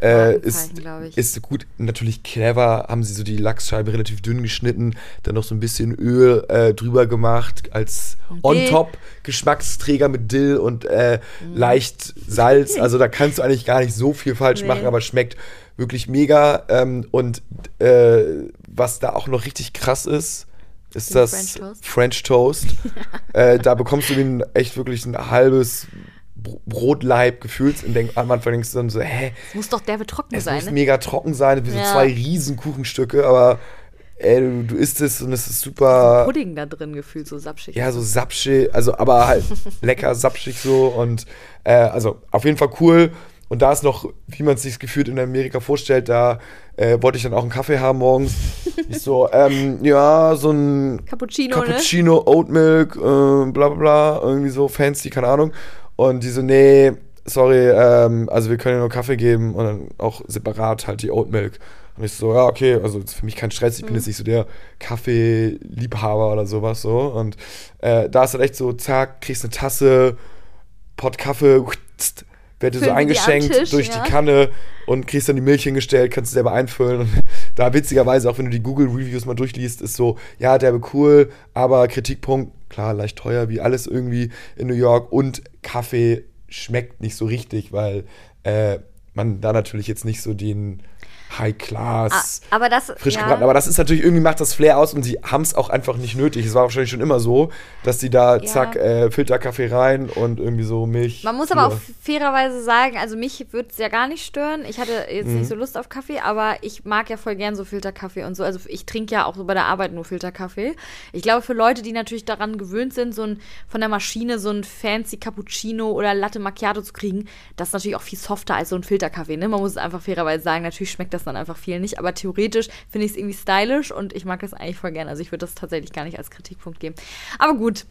äh, ist, ist gut, natürlich clever, haben sie so die Lachsscheibe relativ dünn geschnitten, dann noch so ein bisschen Öl äh, drüber gemacht als on Dill. top Geschmacksträger mit Dill und äh, Mhm. leicht Salz. Also da kannst du eigentlich gar nicht so viel falsch Nee. machen, aber schmeckt wirklich mega. Ähm, und äh, was da auch noch richtig krass ist, ist das French Toast? French Toast. äh, da bekommst du den echt wirklich ein halbes Br- Brotleib gefühlt und denk, am Anfang denkst du dann so, hä, Es muss doch derbe trocken es sein, muss ne? mega trocken sein, wie so Ja. zwei riesen Kuchenstücke, aber ey, du, du isst es und es ist super, Pudding da drin gefühlt, so sapschig. ja, so sapschig, also aber halt lecker sapschig so und äh, also auf jeden Fall cool. Und da ist noch, wie man es sich gefühlt in Amerika vorstellt, da äh, wollte ich dann auch einen Kaffee haben morgens. Ich so, ähm, ja, so ein Cappuccino, ne? Cappuccino, Oat Milk, äh, bla bla bla, irgendwie so fancy, keine Ahnung. Und die so, nee, sorry, ähm, also wir können dir nur Kaffee geben und dann auch separat halt die Oat Milk. Und ich so, ja, okay, also für mich kein Stress, ich bin jetzt nicht so der Kaffeeliebhaber oder sowas so. Und äh, da ist halt echt so, zack, kriegst eine Tasse, Pott Kaffee, wird dir so eingeschenkt Tisch, durch ja. die Kanne und kriegst dann die Milch hingestellt, kannst du selber einfüllen. Und da witzigerweise, auch wenn du die Google-Reviews mal durchliest, ist so, ja, derbe cool, aber Kritikpunkt, klar, leicht teuer, wie alles irgendwie in New York. Und Kaffee schmeckt nicht so richtig, weil äh, man da natürlich jetzt nicht so den High Class. Ah, aber das, frisch ja. gebraten. Aber das ist natürlich, irgendwie macht das Flair aus und sie haben es auch einfach nicht nötig. Es war wahrscheinlich schon immer so, dass die da, Ja. zack, äh, Filterkaffee rein und irgendwie so Milch. Man muss aber auch fairerweise sagen, also mich würde es ja gar nicht stören. Ich hatte jetzt Mhm. nicht so Lust auf Kaffee, aber ich mag ja voll gern so Filterkaffee und so. Also ich trinke ja auch so bei der Arbeit nur Filterkaffee. Ich glaube, für Leute, die natürlich daran gewöhnt sind, so ein, von der Maschine so ein fancy Cappuccino oder Latte Macchiato zu kriegen, das ist natürlich auch viel softer als so ein Filterkaffee. Ne? Man muss es einfach fairerweise sagen, natürlich schmeckt das dann einfach viel nicht, aber theoretisch finde ich es irgendwie stylisch und ich mag das eigentlich voll gern. Also ich würde das tatsächlich gar nicht als Kritikpunkt geben. Aber gut,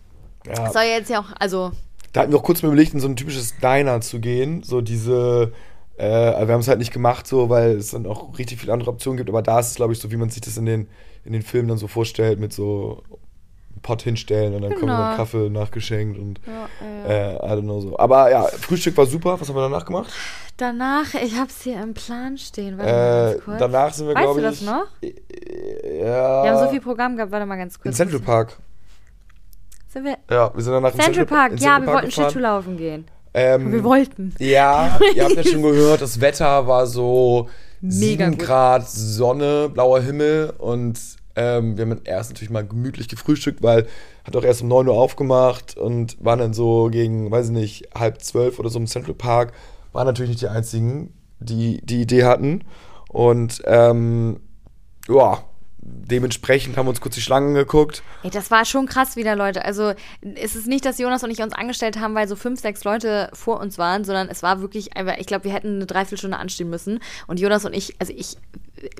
Ja. soll ja jetzt ja auch, also Da hatten wir auch kurz mal überlegt, in so ein typisches Diner zu gehen. So diese, äh, aber wir haben es halt nicht gemacht, so, weil es dann auch richtig viele andere Optionen gibt. Aber da ist es, glaube ich, so, wie man sich das in den, in den Filmen dann so vorstellt, mit so Pott hinstellen und dann kommt Genau. dann Kaffee nachgeschenkt und ja, ja. äh, I don't know so. Aber ja, Frühstück war super. Was haben wir danach gemacht? Danach, ich hab's hier im Plan stehen. Warte mal Äh, ganz kurz. danach sind wir, Weißt glaube du ich. das noch? äh, Ja. Wir haben so viel Programm gehabt. Warte mal ganz kurz. In Central Park. Sind wir Ja, wir sind danach in Central Park. in Ja, Central wir Park wollten gefahren. Schlittschuhlaufen gehen. Ähm, Wir wollten. Ja, ihr habt ja schon gehört, das Wetter war so Mega 7 gut. Grad Sonne, blauer Himmel und ähm, wir haben erst natürlich mal gemütlich gefrühstückt, weil hat auch erst um 9 Uhr aufgemacht und waren dann so gegen, weiß ich nicht, halb zwölf oder so im Central Park. Waren natürlich nicht die einzigen, die die Idee hatten. Und ähm, ja, dementsprechend haben wir uns kurz die Schlangen geguckt. Ey, das war schon krass wieder, Leute. Also, es ist nicht, dass Jonas und ich uns angestellt haben, weil so fünf, sechs Leute vor uns waren, sondern es war wirklich, ich glaube, wir hätten eine Dreiviertelstunde anstehen müssen. Und Jonas und ich, also ich,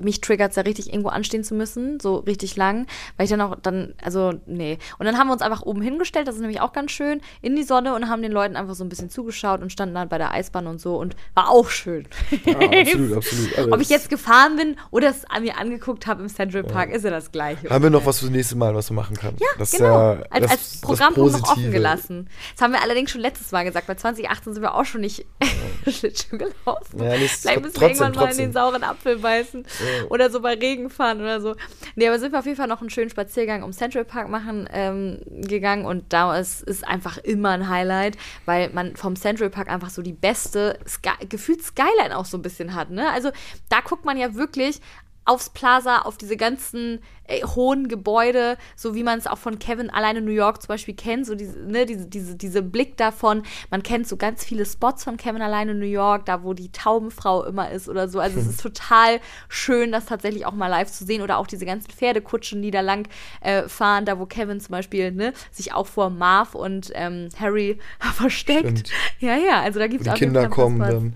mich triggert es ja richtig, irgendwo anstehen zu müssen, so richtig lang, weil ich dann auch dann, also, nee. Und dann haben wir uns einfach oben hingestellt, das ist nämlich auch ganz schön, in die Sonne und haben den Leuten einfach so ein bisschen zugeschaut und standen dann bei der Eisbahn und so und war auch schön. Ja, absolut, absolut. Also Ob ich jetzt gefahren bin oder es an mir angeguckt habe im Central Park, ist ja das Gleiche. Haben wir noch was fürs nächste Mal, was wir machen können? Ja, das genau. ja als, das- als das Programmpunkt noch offen gelassen. Das haben wir allerdings schon letztes Mal gesagt. Bei 2018 sind wir auch schon nicht Schlittschuh gelaufen. Ja, Vielleicht müssen wir trotzdem, irgendwann mal in trotzdem. den sauren Apfel beißen. Oder so bei Regen fahren oder so. Nee, aber sind wir auf jeden Fall noch einen schönen Spaziergang um Central Park machen ähm, gegangen. Und da ist, ist einfach immer ein Highlight, weil man vom Central Park einfach so die beste, Sky gefühlt Skyline auch so ein bisschen hat. Ne? Also da guckt man ja wirklich aufs Plaza, auf diese ganzen äh, hohen Gebäude, so wie man es auch von Kevin alleine New York zum Beispiel kennt, so diese, ne, diese, diese, diese Blick davon. Man kennt so ganz viele Spots von Kevin alleine New York, da wo die Taubenfrau immer ist oder so. Also es ist total schön, das tatsächlich auch mal live zu sehen. Oder auch diese ganzen Pferdekutschen, die da lang äh, fahren, da wo Kevin zum Beispiel ne, sich auch vor Marv und ähm, Harry versteckt. Stimmt. Ja, ja, also da gibt es die Kinder kommen dann.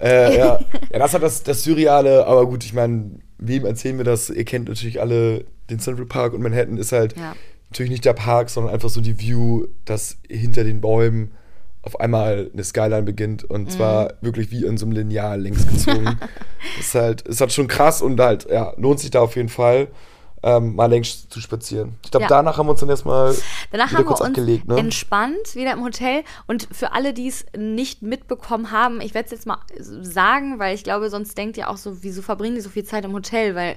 Äh, ja. ja, das hat das, das Surreale, aber gut, ich meine, wem erzählen wir das? Ihr kennt natürlich alle den Central Park und Manhattan ist halt Ja. natürlich nicht der Park, sondern einfach so die View, dass hinter den Bäumen auf einmal eine Skyline beginnt und Mhm. zwar wirklich wie in so einem Lineal längs gezogen. ist halt, ist halt schon krass und halt, ja, lohnt sich da auf jeden Fall, ähm, mal längs zu spazieren. Ich glaube, Ja. danach haben wir uns dann erstmal Danach haben wir kurz uns abgelegt, ne? entspannt wieder im Hotel. Und für alle, die es nicht mitbekommen haben, ich werde es jetzt mal sagen, weil ich glaube, sonst denkt ihr auch so, wieso verbringen die so viel Zeit im Hotel? Weil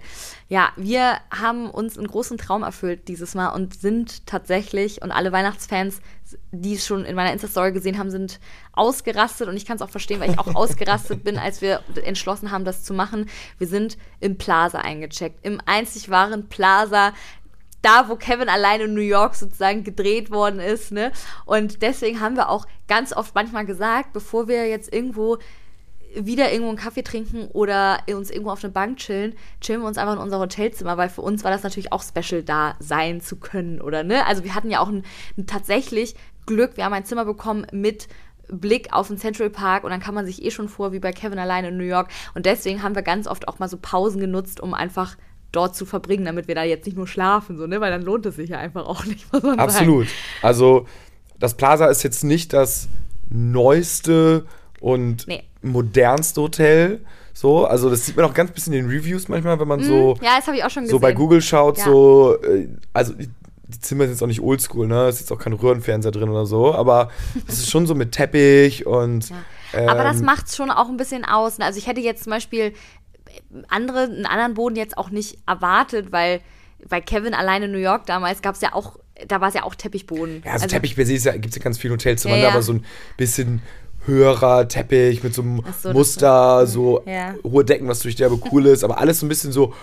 ja, wir haben uns einen großen Traum erfüllt dieses Mal und sind tatsächlich, und alle Weihnachtsfans, die es schon in meiner Insta-Story gesehen haben, sind ausgerastet. Und ich kann es auch verstehen, weil ich auch ausgerastet bin, als wir entschlossen haben, das zu machen. Wir sind im Plaza eingecheckt, im einzig wahren Plaza da, wo Kevin alleine in New York sozusagen gedreht worden ist, ne? Und deswegen haben wir auch ganz oft manchmal gesagt, bevor wir jetzt irgendwo wieder irgendwo einen Kaffee trinken oder uns irgendwo auf eine Bank chillen, chillen wir uns einfach in unser Hotelzimmer, weil für uns war das natürlich auch special, da sein zu können, oder ne? Also wir hatten ja auch ein, ein tatsächlich Glück, wir haben ein Zimmer bekommen mit Blick auf den Central Park und dann kann man sich eh schon vor wie bei Kevin alleine in New York und deswegen haben wir ganz oft auch mal so Pausen genutzt, um einfach dort zu verbringen, damit wir da jetzt nicht nur schlafen, so, ne? Weil dann lohnt es sich ja einfach auch nicht, muss man sagen. Absolut. Also das Plaza ist jetzt nicht das neueste und Nee. modernste Hotel. So, also das sieht man auch ganz bisschen in den Reviews manchmal, wenn man so, Ja, das habe ich auch schon gesehen. so bei Google schaut, Ja. so, äh, also die, Zimmer sind jetzt auch nicht oldschool, ne? Es ist jetzt auch kein Röhrenfernseher drin oder so, aber es ist schon so mit Teppich und Ja. Aber das ähm, macht es schon auch ein bisschen aus. ne? Also ich hätte jetzt zum Beispiel andere, einen anderen Boden jetzt auch nicht erwartet, weil bei Kevin alleine in New York damals gab es ja auch, da war es ja auch Teppichboden. Ja, also, Teppich per se ja, gibt es ja ganz viele Hotelzimmer, Ja, ne, ja. aber so ein bisschen höherer Teppich mit so einem so, das- Muster, so Ja. hohe Decken, was durch derbe cool ist, aber alles so ein bisschen so,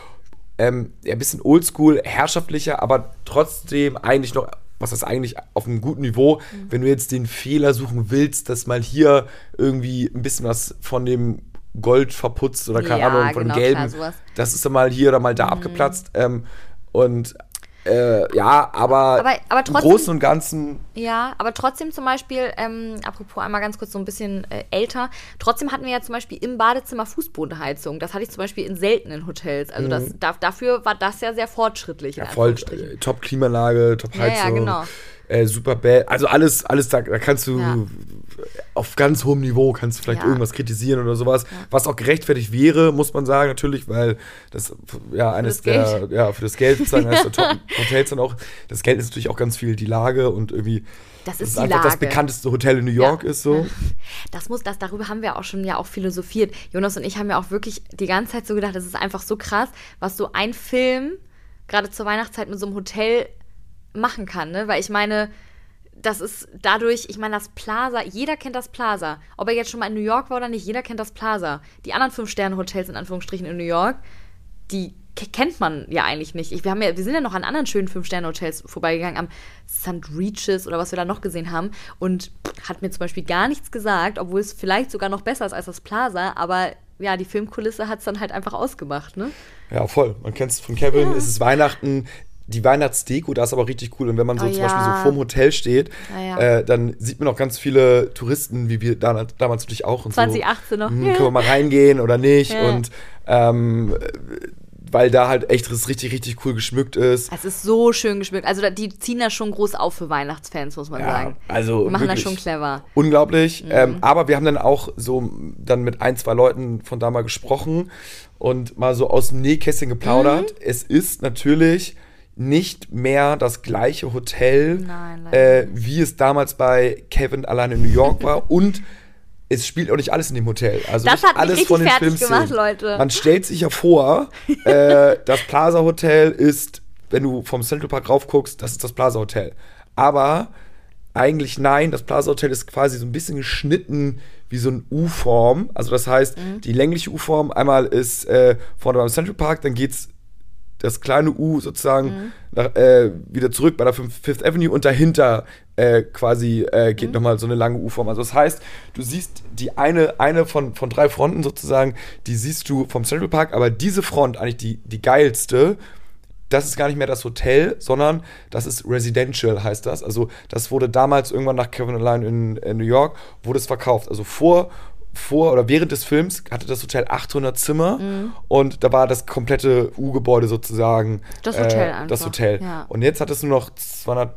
ähm, ja, ein bisschen oldschool, herrschaftlicher, aber trotzdem eigentlich noch, was ist eigentlich auf einem guten Niveau, Mhm. wenn du jetzt den Fehler suchen willst, dass mal hier irgendwie ein bisschen was von dem Gold verputzt oder keine Ja, Ahnung, von genau, dem Gelben, klar. Mhm. das ist dann mal hier oder mal da abgeplatzt. Ähm, und äh, ja, aber, Aber- aber im trotzdem- Großen und Ganzen Ja, aber trotzdem zum Beispiel, ähm, apropos einmal ganz kurz so ein bisschen äh, älter, trotzdem hatten wir ja zum Beispiel im Badezimmer Fußbodenheizung. Das hatte ich zum Beispiel in seltenen Hotels. Also das, da, dafür war das ja sehr fortschrittlich. Mhm. ja, voll äh, top Klimaanlage, top Ja, ja, Heizung, genau. Äh, super Bett, also alles, alles da, da kannst du Ja. auf ganz hohem Niveau kannst du vielleicht Ja. irgendwas kritisieren oder sowas, was auch gerechtfertigt wäre, muss man sagen natürlich, weil das ja eines das der Geld. ja für das Geld sozusagen eines der Top Hotels dann auch. Das Geld ist natürlich auch ganz viel die Lage und irgendwie Das ist das Lage. bekannteste Hotel in New York ist so. Das muss, das, darüber haben wir auch schon ja auch philosophiert. Jonas und ich haben ja auch wirklich die ganze Zeit so gedacht, das ist einfach so krass, was so ein Film gerade zur Weihnachtszeit mit so einem Hotel machen kann, ne? Weil ich meine, das ist dadurch, ich meine, das Plaza, jeder kennt das Plaza. Ob er jetzt schon mal in New York war oder nicht, jeder kennt das Plaza. Die anderen Fünf-Sterne-Hotels in Anführungsstrichen in New York, die ke- kennt man ja eigentlich nicht. Ich, wir, haben ja, wir sind ja noch an anderen schönen Fünf-Sterne-Hotels vorbeigegangen, am St. Regis oder was wir da noch gesehen haben. Und hat mir zum Beispiel gar nichts gesagt, obwohl es vielleicht sogar noch besser ist als das Plaza. Aber ja, die Filmkulisse hat es dann halt einfach ausgemacht, ne? Ja, voll. Man kennt es von Kevin, es ist Weihnachten. Die Weihnachtsdeko, da ist aber richtig cool. Und wenn man so Oh zum Beispiel so ja. vorm Hotel steht, Ja, ja. Äh, dann sieht man auch ganz viele Touristen, wie wir da, damals natürlich auch. Und 2018 noch. So, hm, können wir mal reingehen oder nicht? Ja. Und ähm, äh, weil da halt echt das richtig, richtig cool geschmückt ist. Es ist so schön geschmückt. Also da- die ziehen das schon groß auf für Weihnachtsfans, muss man Ja, sagen. also Die machen das schon clever. Unglaublich. Mhm. Ähm, aber wir haben dann auch so dann mit ein, zwei Leuten von da mal gesprochen und mal so aus dem Nähkästchen geplaudert. Mhm. Es ist natürlich nicht mehr das gleiche Hotel, Nein, äh, wie es damals bei Kevin allein in New York war. und es spielt auch nicht alles in dem Hotel. Also Das hat alles von den Filmszenen. gemacht, Leute. Man stellt sich ja vor, äh, das Plaza Hotel ist, wenn du vom Central Park rauf guckst, das ist das Plaza Hotel. Aber eigentlich nein, das Plaza Hotel ist quasi so ein bisschen geschnitten wie so eine U-Form. Also das heißt, Mhm. die längliche U-Form einmal ist äh, vorne beim Central Park, dann geht's das kleine U sozusagen Mhm. nach, äh, wieder zurück bei der Fifth Avenue und dahinter äh, quasi äh, geht Mhm. nochmal so eine lange U-Form. Also das heißt, du siehst die eine, eine von, von drei Fronten sozusagen, die siehst du vom Central Park, aber diese Front, eigentlich die, die geilste, das ist gar nicht mehr das Hotel, sondern das ist Residential, heißt das. Also das wurde damals irgendwann nach Kevin Allein in, in New York, wurde es verkauft. Also vor, vor oder während des Films hatte das Hotel 800 Zimmer Mhm. und da war das komplette U-Gebäude sozusagen. Das Hotel äh, Das Hotel. ja. Und jetzt hat es nur noch 200,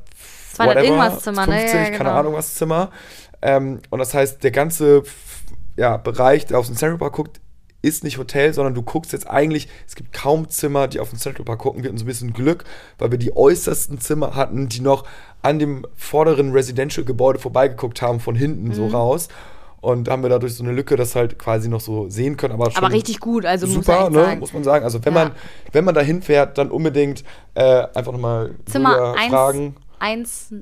200 whatever, irgendwas Zimmer, ne? 50, Ja, ja, keine genau. Ahnung was Zimmer. Ähm, und das heißt, der ganze ja, Bereich, der auf den Central Park guckt, ist nicht Hotel, sondern du guckst jetzt eigentlich, es gibt kaum Zimmer, die auf den Central Park gucken. Wir hatten so ein bisschen Glück, weil wir die äußersten Zimmer hatten, die noch an dem vorderen Residential-Gebäude vorbeigeguckt haben, von hinten Mhm. so raus. Und haben wir dadurch so eine Lücke, das halt quasi noch so sehen können. Aber, schon Aber richtig gut, also muss super, echt ne, sagen. muss man sagen. Also wenn Ja. man wenn man da hinfährt, dann unbedingt äh, einfach nochmal Zimmer fragen. 1,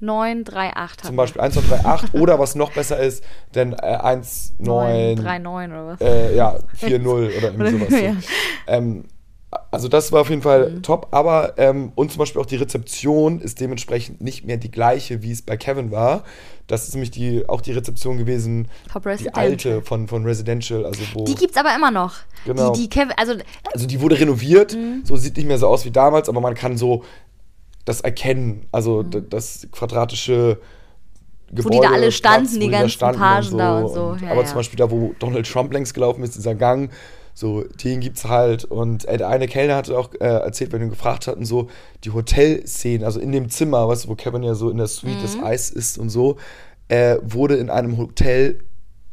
1938 Zum Beispiel 1238 oder was noch besser ist, denn äh, 19 939 oder was? äh, ja, 4-0 oder irgendwie sowas. Ja. So. Ähm, also das war auf jeden Fall Mhm. top, aber ähm, und zum Beispiel auch die Rezeption ist dementsprechend nicht mehr die gleiche, wie es bei Kevin war. Das ist nämlich die, auch die Rezeption gewesen, die alte von, von Residential, also wo... Die gibt's aber immer noch. Genau. Die, die Kevin, also Also die wurde renoviert, Mhm. so sieht nicht mehr so aus wie damals, aber man kann so das erkennen, also d- das quadratische Gebäude, Mhm. die da alle standen, Platz, wo die ganzen Pagen da und so, ja, aber ja. zum Beispiel da, wo Donald Trump längs gelaufen ist, dieser Gang, so den gibt's halt und äh, der eine Kellner hatte auch äh, erzählt, wenn wir ihn gefragt hatten, so die Hotelszenen, also in dem Zimmer, weißt du, wo Kevin ja so in der Suite Mhm. des Eis ist und so, äh, wurde in einem Hotel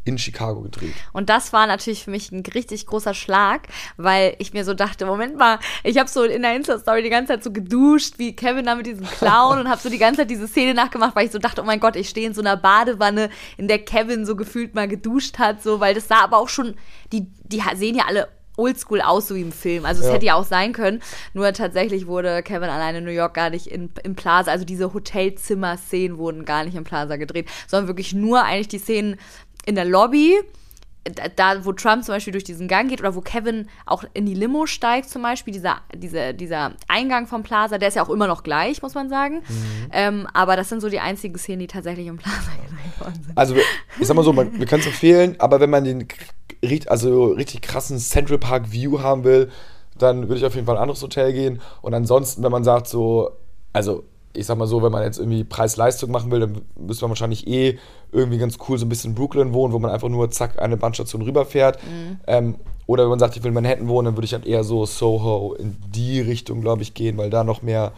in Chicago gedreht. Und das war natürlich für mich ein richtig großer Schlag, weil ich mir so dachte, Moment mal, ich habe so in der Insta-Story die ganze Zeit so geduscht, wie Kevin da mit diesem Clown und habe so die ganze Zeit diese Szene nachgemacht, weil ich so dachte, oh mein Gott, ich stehe in so einer Badewanne, in der Kevin so gefühlt mal geduscht hat, so, weil das sah aber auch schon, die, die sehen ja alle oldschool aus, so wie im Film. Also es Ja. hätte ja auch sein können. Nur tatsächlich wurde Kevin allein in New York gar nicht in, im Plaza, also diese Hotelzimmer-Szenen wurden gar nicht im Plaza gedreht, sondern wirklich nur eigentlich die Szenen in der Lobby, da, wo Trump zum Beispiel durch diesen Gang geht oder wo Kevin auch in die Limo steigt zum Beispiel, dieser, dieser, dieser Eingang vom Plaza, der ist ja auch immer noch gleich, muss man sagen. Mhm. Ähm, aber das sind so die einzigen Szenen, die tatsächlich im Plaza gezeigt worden sind. Also ich sag mal so, man, wir können es empfehlen, aber wenn man den also richtig krassen Central Park View haben will, dann würde ich auf jeden Fall ein anderes Hotel gehen. Und ansonsten, wenn man sagt so, also ich sag mal so, wenn man jetzt irgendwie Preis-Leistung machen will, dann müsste man wahrscheinlich eh irgendwie ganz cool so ein bisschen in Brooklyn wohnen, wo man einfach nur zack eine Bahnstation rüberfährt. Mhm. Ähm, oder wenn man sagt, ich will in Manhattan wohnen, dann würde ich halt eher so Soho in die Richtung, glaube ich, gehen, weil da noch mehr,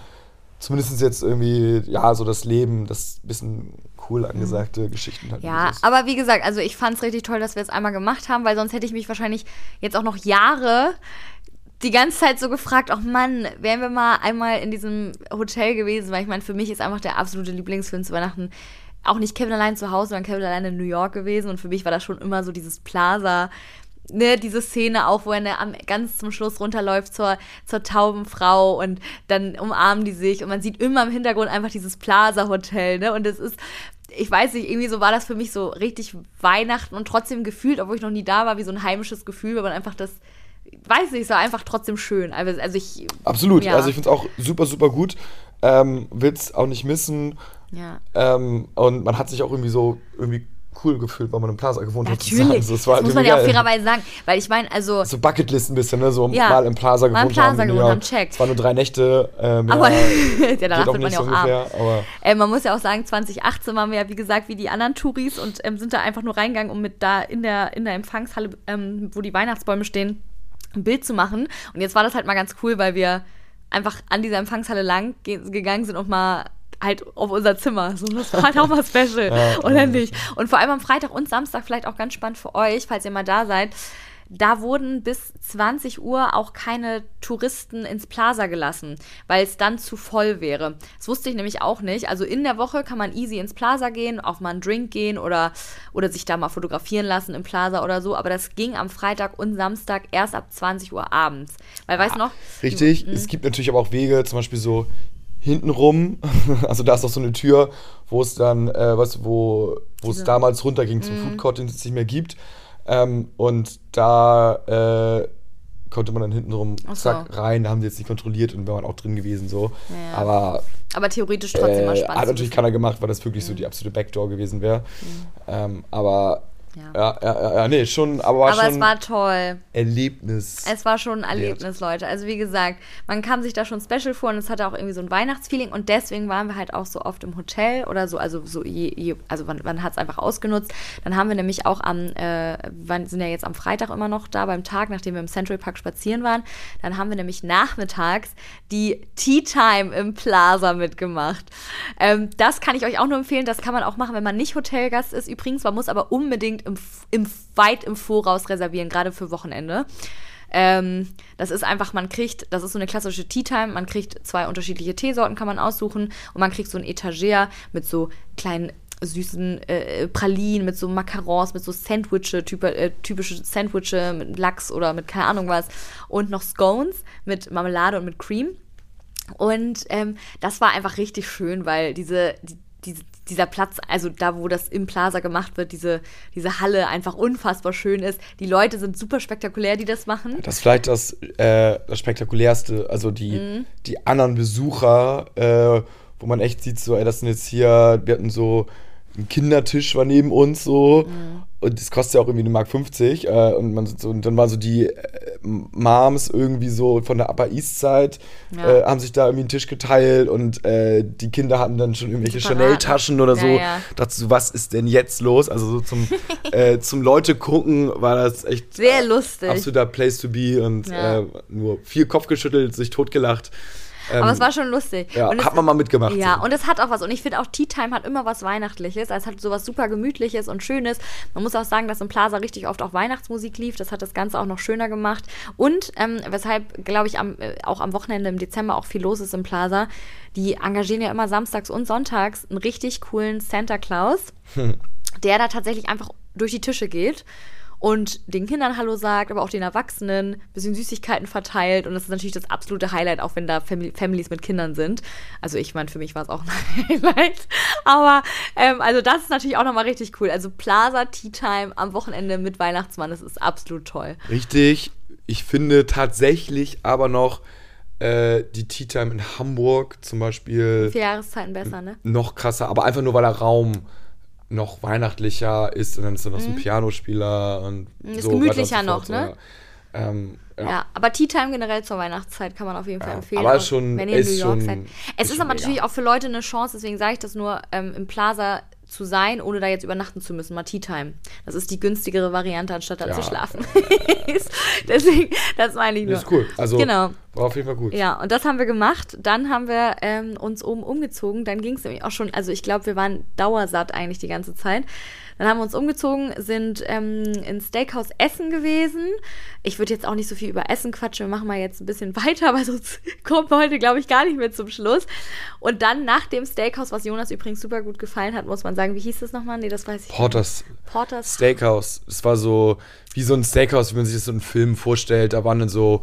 zumindest jetzt irgendwie, ja, so das Leben, das bisschen cool angesagte mhm. Geschichten halt. Ja, aber wie gesagt, also ich fand es richtig toll, dass wir es einmal gemacht haben, weil sonst hätte ich mich wahrscheinlich jetzt auch noch Jahre die ganze Zeit so gefragt, ach Mann, wären wir mal einmal in diesem Hotel gewesen, weil ich meine, für mich ist einfach der absolute Lieblingsfilm zu Weihnachten auch nicht Kevin allein zu Hause, sondern Kevin allein in New York gewesen und für mich war das schon immer so dieses Plaza, ne, diese Szene auch, wo er ne, am, ganz zum Schluss runterläuft zur, zur tauben Frau und dann umarmen die sich und man sieht immer im Hintergrund einfach dieses Plaza-Hotel, ne, und es ist, ich weiß nicht, irgendwie so war das für mich so richtig Weihnachten und trotzdem gefühlt, obwohl ich noch nie da war, wie so ein heimisches Gefühl, weil man einfach das weiß nicht, es war einfach trotzdem schön. Also, also ich. Absolut, ja. also ich finde es auch super, super gut. Ähm, Will es auch nicht missen. Ja. Ähm, und man hat sich auch irgendwie so irgendwie cool gefühlt, weil man im Plaza gewohnt hat. Natürlich, das, das muss man ja auch fairerweise sagen, weil ich meine, also... So Bucketlist ein bisschen, ne? so ja, mal im Plaza gewohnt im Plaza haben. gewohnt haben, check. Es waren nur drei Nächte. Ähm, aber ja, danach wird man ja auch ungefähr, arm. Äh, man muss ja auch sagen, 2018 waren wir ja, wie gesagt, wie die anderen Touris und ähm, sind da einfach nur reingegangen, um mit da in der, in der Empfangshalle, ähm, wo die Weihnachtsbäume stehen, ein Bild zu machen. Und jetzt war das halt mal ganz cool, weil wir einfach an dieser Empfangshalle lang gegangen sind und mal halt auf unser Zimmer. So, das war halt auch mal special, ja, oder nicht? Und vor allem am Freitag und Samstag vielleicht auch ganz spannend für euch, falls ihr mal da seid da wurden bis 20 Uhr auch keine Touristen ins Plaza gelassen, weil es dann zu voll wäre. Das wusste ich nämlich auch nicht. Also in der Woche kann man easy ins Plaza gehen, auch mal einen Drink gehen oder, oder sich da mal fotografieren lassen im Plaza oder so. Aber das ging am Freitag und Samstag erst ab 20 Uhr abends. Weil, weißt du noch? Richtig. Es gibt natürlich aber auch Wege, zum Beispiel so hintenrum, also da ist auch so eine Tür, wo es dann, äh, was, wo, wo es damals runterging zum mhm. Food Court, den es nicht mehr gibt. Ähm, und da äh, konnte man dann hintenrum so. zack rein, da haben sie jetzt nicht kontrolliert und wäre man auch drin gewesen so. Ja, Aber, aber theoretisch trotzdem äh, mal spannend. Hat natürlich keiner gemacht, weil das wirklich mhm. so die absolute Backdoor gewesen wäre. Mhm. Ähm, aber ja. Ja, ja, ja, nee, schon, aber, aber schon es war toll. Erlebnis. Es war schon ein Erlebnis, Leute. Also wie gesagt, man kam sich da schon special vor und es hatte auch irgendwie so ein Weihnachtsfeeling und deswegen waren wir halt auch so oft im Hotel oder so, also so je, je also man, man hat es einfach ausgenutzt. Dann haben wir nämlich auch am, äh, wir sind ja jetzt am Freitag immer noch da beim Tag, nachdem wir im Central Park spazieren waren, dann haben wir nämlich nachmittags die Tea Time im Plaza mitgemacht. Ähm, das kann ich euch auch nur empfehlen, das kann man auch machen, wenn man nicht Hotelgast ist übrigens, man muss aber unbedingt im, im, weit im Voraus reservieren, gerade für Wochenende. Ähm, das ist einfach, man kriegt, das ist so eine klassische Tea Time, man kriegt zwei unterschiedliche Teesorten, kann man aussuchen und man kriegt so ein Etagere mit so kleinen süßen äh, Pralinen, mit so Macarons, mit so Sandwiches, typ, äh, typische Sandwiches mit Lachs oder mit keine Ahnung was und noch Scones mit Marmelade und mit Cream. Und ähm, das war einfach richtig schön, weil diese, die, diese, dieser Platz, also da, wo das im Plaza gemacht wird, diese, diese Halle einfach unfassbar schön ist. Die Leute sind super spektakulär, die das machen. Das ist vielleicht das, äh, das Spektakulärste, also die, mhm. die anderen Besucher, äh, wo man echt sieht, so, ey, das sind jetzt hier, wir hatten so ein Kindertisch war neben uns so mhm. Und das kostet ja auch irgendwie eine Mark 50 äh, und, man so, und dann waren so die äh, Moms irgendwie so von der Upper East Side ja. äh, haben sich da irgendwie einen Tisch geteilt und äh, die Kinder hatten dann schon irgendwelche Chanel-Taschen oder so. Ja, ja. Dachte so, was ist denn jetzt los? Also so zum, äh, zum Leute gucken war das echt sehr lustig. Absoluter Place to be und äh, nur viel Kopf geschüttelt, sich totgelacht. Ähm, Aber es war schon lustig. Ja, und hat man mal mitgemacht. Ja, so. und es hat auch was. Und ich finde auch Tea Time hat immer was Weihnachtliches. Also es hat sowas super Gemütliches und Schönes. Man muss auch sagen, dass im Plaza richtig oft auch Weihnachtsmusik lief. Das hat das Ganze auch noch schöner gemacht. Und ähm, weshalb, glaube ich, am, äh, auch am Wochenende im Dezember auch viel los ist im Plaza, die engagieren ja immer samstags und sonntags einen richtig coolen Santa Claus, hm. der da tatsächlich einfach durch die Tische geht und den Kindern Hallo sagt, aber auch den Erwachsenen, ein bisschen Süßigkeiten verteilt. Und das ist natürlich das absolute Highlight, auch wenn da Famili Families mit Kindern sind. Also ich meine, für mich war es auch ein Highlight. Aber ähm, also das ist natürlich auch nochmal richtig cool. Also Plaza Tea Time am Wochenende mit Weihnachtsmann, das ist absolut toll. Richtig. Ich finde tatsächlich aber noch äh, die Tea Time in Hamburg zum Beispiel. Vier Jahreszeiten besser, ne? Noch krasser, aber einfach nur, weil der Raum noch weihnachtlicher ist und dann ist da noch so ein Pianospieler und Mhm. Ist so gemütlicher und so noch, ne? Ja. Ähm, ja. Ja. aber Tea Time generell zur Weihnachtszeit kann man auf jeden Fall Ja, empfehlen. aber schon- wenn ihr in New York schon- seid. Es ist ist aber mega. natürlich auch für Leute eine Chance, deswegen sage ich das nur, ähm, im Plaza zu sein, ohne da jetzt übernachten zu müssen, mal Tea Time. Das ist die günstigere Variante, anstatt da Ja. zu schlafen. deswegen, das meine ich nur. Das ist cool. Also Genau. war auf jeden Fall gut. Ja, und das haben wir gemacht. Dann haben wir ähm, uns oben umgezogen. Dann ging es nämlich auch schon, also ich glaube, wir waren dauersatt eigentlich die ganze Zeit. Dann haben wir uns umgezogen, sind ähm, ins Steakhouse Essen gewesen. Ich würde jetzt auch nicht so viel über Essen quatschen. Wir machen mal jetzt ein bisschen weiter, weil sonst kommen wir heute, glaube ich, gar nicht mehr zum Schluss. Und dann nach dem Steakhouse, was Jonas übrigens super gut gefallen hat, muss man sagen, wie hieß das nochmal? Nee, das weiß ich Porters nicht. Porters. Steakhouse. Es war so wie so ein Steakhouse, wie man sich das so in Filmen vorstellt. Da waren dann so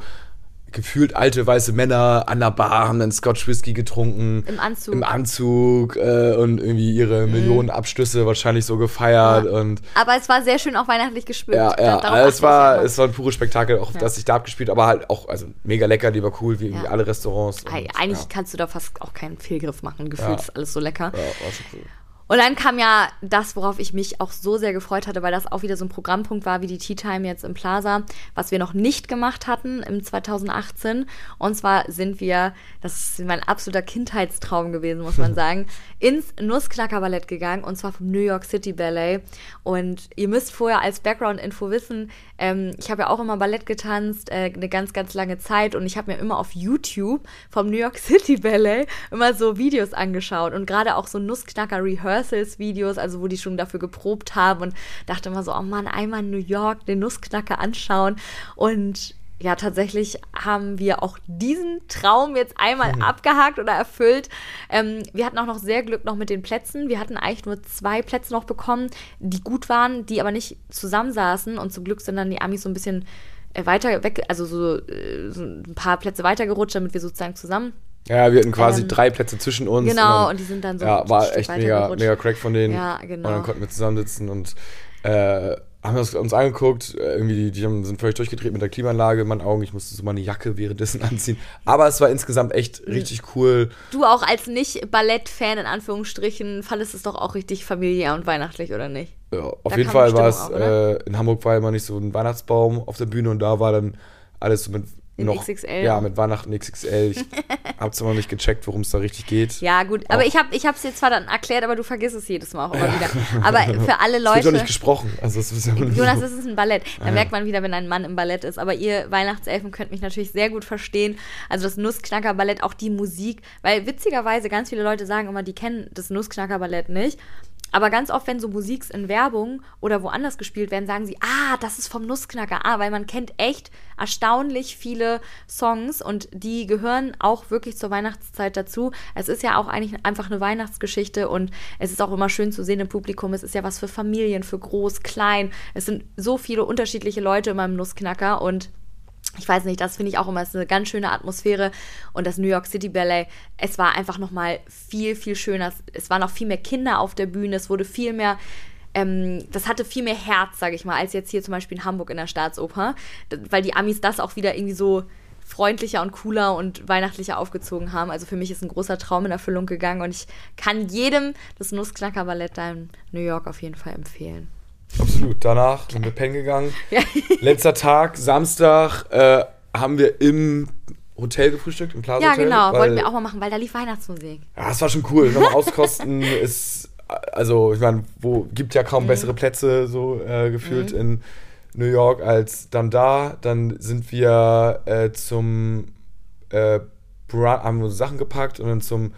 gefühlt alte weiße Männer an der Bar, haben dann Scotch Whisky getrunken. Im Anzug. Mhm. Im Anzug äh, und irgendwie ihre Millionen Abschlüsse wahrscheinlich so gefeiert. Ja. Und Aber es war sehr schön auch weihnachtlich gespült. ja, ja, also es war, es war ein pures Spektakel, auch dass ich da abgespielt, aber halt auch, also mega lecker, die war cool, wie Ja. alle Restaurants. Und, Ei- Eigentlich ja, kannst du da fast auch keinen Fehlgriff machen. Gefühlt Ja. ist alles so lecker. ja, war schon cool. Und dann kam ja das, worauf ich mich auch so sehr gefreut hatte, weil das auch wieder so ein Programmpunkt war wie die Tea Time jetzt im Plaza, was wir noch nicht gemacht hatten im 2018. Und zwar sind wir, das ist mein absoluter Kindheitstraum gewesen, muss man sagen, ins Nussknacker-Ballett gegangen und zwar vom New York City Ballet. Und ihr müsst vorher als Background-Info wissen, ähm, ich habe ja auch immer Ballett getanzt, äh, eine ganz, ganz lange Zeit und ich habe mir immer auf YouTube vom New York City Ballet immer so Videos angeschaut und gerade auch so Nussknacker-Rehearsals-Videos, also wo die schon dafür geprobt haben und dachte immer so, oh Mann, einmal in New York den Nussknacker anschauen und ja, tatsächlich haben wir auch diesen Traum jetzt einmal abgehakt oder erfüllt. Ähm, wir hatten auch noch sehr Glück noch mit den Plätzen. Wir hatten eigentlich nur zwei Plätze noch bekommen, die gut waren, die aber nicht zusammensaßen. Und zum Glück sind dann die Amis so ein bisschen äh, weiter weg, also so, äh, so ein paar Plätze weitergerutscht, damit wir sozusagen zusammen. Ja, wir hatten quasi Ähm, drei Plätze zwischen uns. Genau, dann- und die sind dann so Ja, war echt mega, mega Crack von denen. Ja, genau. Und dann konnten wir zusammensitzen und äh, haben das uns angeguckt. Äh, Irgendwie, die, die haben, sind völlig durchgedreht mit der Klimaanlage in meinen Augen. Ich musste so mal eine Jacke währenddessen anziehen. Aber es war insgesamt echt richtig cool. Du auch als Nicht-Ballett-Fan in Anführungsstrichen fandest es doch auch richtig familiär und weihnachtlich, oder nicht? Ja, auf Da jeden Fall war es, auch, äh, in Hamburg war immer nicht so ein Weihnachtsbaum auf der Bühne und da war dann alles so mit In noch, XXL Ja, mit Weihnachten XXL. Ich zwar noch nicht gecheckt, worum es da richtig geht. Ja, gut. Aber Auch. ich habe es dir zwar dann erklärt, aber du vergisst es jedes Mal auch immer wieder. Aber für alle Es wird doch Leute. nicht gesprochen. Also es ist ja Jonas, es ist ein Ballett. Da Ja. merkt man wieder, wenn ein Mann im Ballett ist. Aber ihr Weihnachtselfen könnt mich natürlich sehr gut verstehen. Also das Nussknacker-Ballett, auch die Musik. Weil witzigerweise ganz viele Leute sagen immer, die kennen das Nussknacker-Ballett nicht. Aber ganz oft, wenn so Musiks in Werbung oder woanders gespielt werden, sagen sie, ah, das ist vom Nussknacker. Ah, weil man kennt echt erstaunlich viele Songs und die gehören auch wirklich zur Weihnachtszeit dazu. Es ist ja auch eigentlich einfach eine Weihnachtsgeschichte und es ist auch immer schön zu sehen im Publikum. Es ist ja was für Familien, für groß, klein. Es sind so viele unterschiedliche Leute immer im Nussknacker und ich weiß nicht, das finde ich auch immer ist eine ganz schöne Atmosphäre und das New York City Ballet, es war einfach noch mal viel viel schöner. Es waren noch viel mehr Kinder auf der Bühne, es wurde viel mehr ähm, das hatte viel mehr Herz, sage ich mal, als jetzt hier zum Beispiel in Hamburg in der Staatsoper, weil die Amis das auch wieder irgendwie so freundlicher und cooler und weihnachtlicher aufgezogen haben. Also für mich ist ein großer Traum in Erfüllung gegangen und ich kann jedem das Nussknacker Ballett da in New York auf jeden Fall empfehlen. Absolut. Danach sind wir pennen gegangen. Ja. Letzter Tag, Samstag, äh, haben wir im Hotel gefrühstückt, im Plaza Ja, Hotel. genau, weil- wollten wir auch mal machen, weil da lief Weihnachtsmusik. Ja, es war schon cool. Nochmal auskosten ist, also ich meine, wo gibt ja Mhm. kaum bessere Plätze so äh, gefühlt in New York als dann da. Dann sind wir äh, zum äh, haben wir Sachen gepackt und dann zum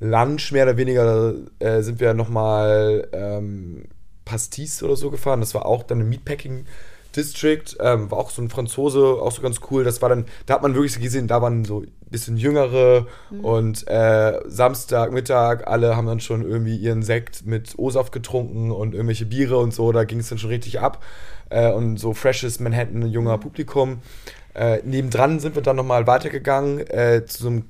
Lunch mehr oder weniger äh, sind wir nochmal ähm, Pastis oder so gefahren. Das war auch dann eine District, ähm, war auch so ein Franzose, auch so ganz cool. Das war dann, da hat man wirklich gesehen, da waren so ein bisschen jüngere mhm. und äh, Samstag, Mittag, alle haben dann schon irgendwie ihren Sekt mit O-Saft getrunken und irgendwelche Biere und so, da ging es dann schon richtig ab. Äh, und so freshes Manhattan, junger mhm. Publikum. Äh, nebendran sind wir dann nochmal weitergegangen äh, zu so einem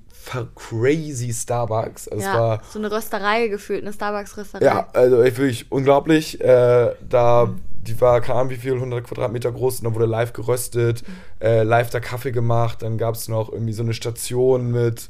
crazy Starbucks. Also ja, war, so eine Rösterei gefühlt, eine Starbucks-Rösterei. Ja, also wirklich unglaublich. Äh, da, mhm. die war, keine Ahnung wie viel, 100 Quadratmeter groß und dann wurde live geröstet, mhm. äh, live da Kaffee gemacht, dann gab es noch irgendwie so eine Station mit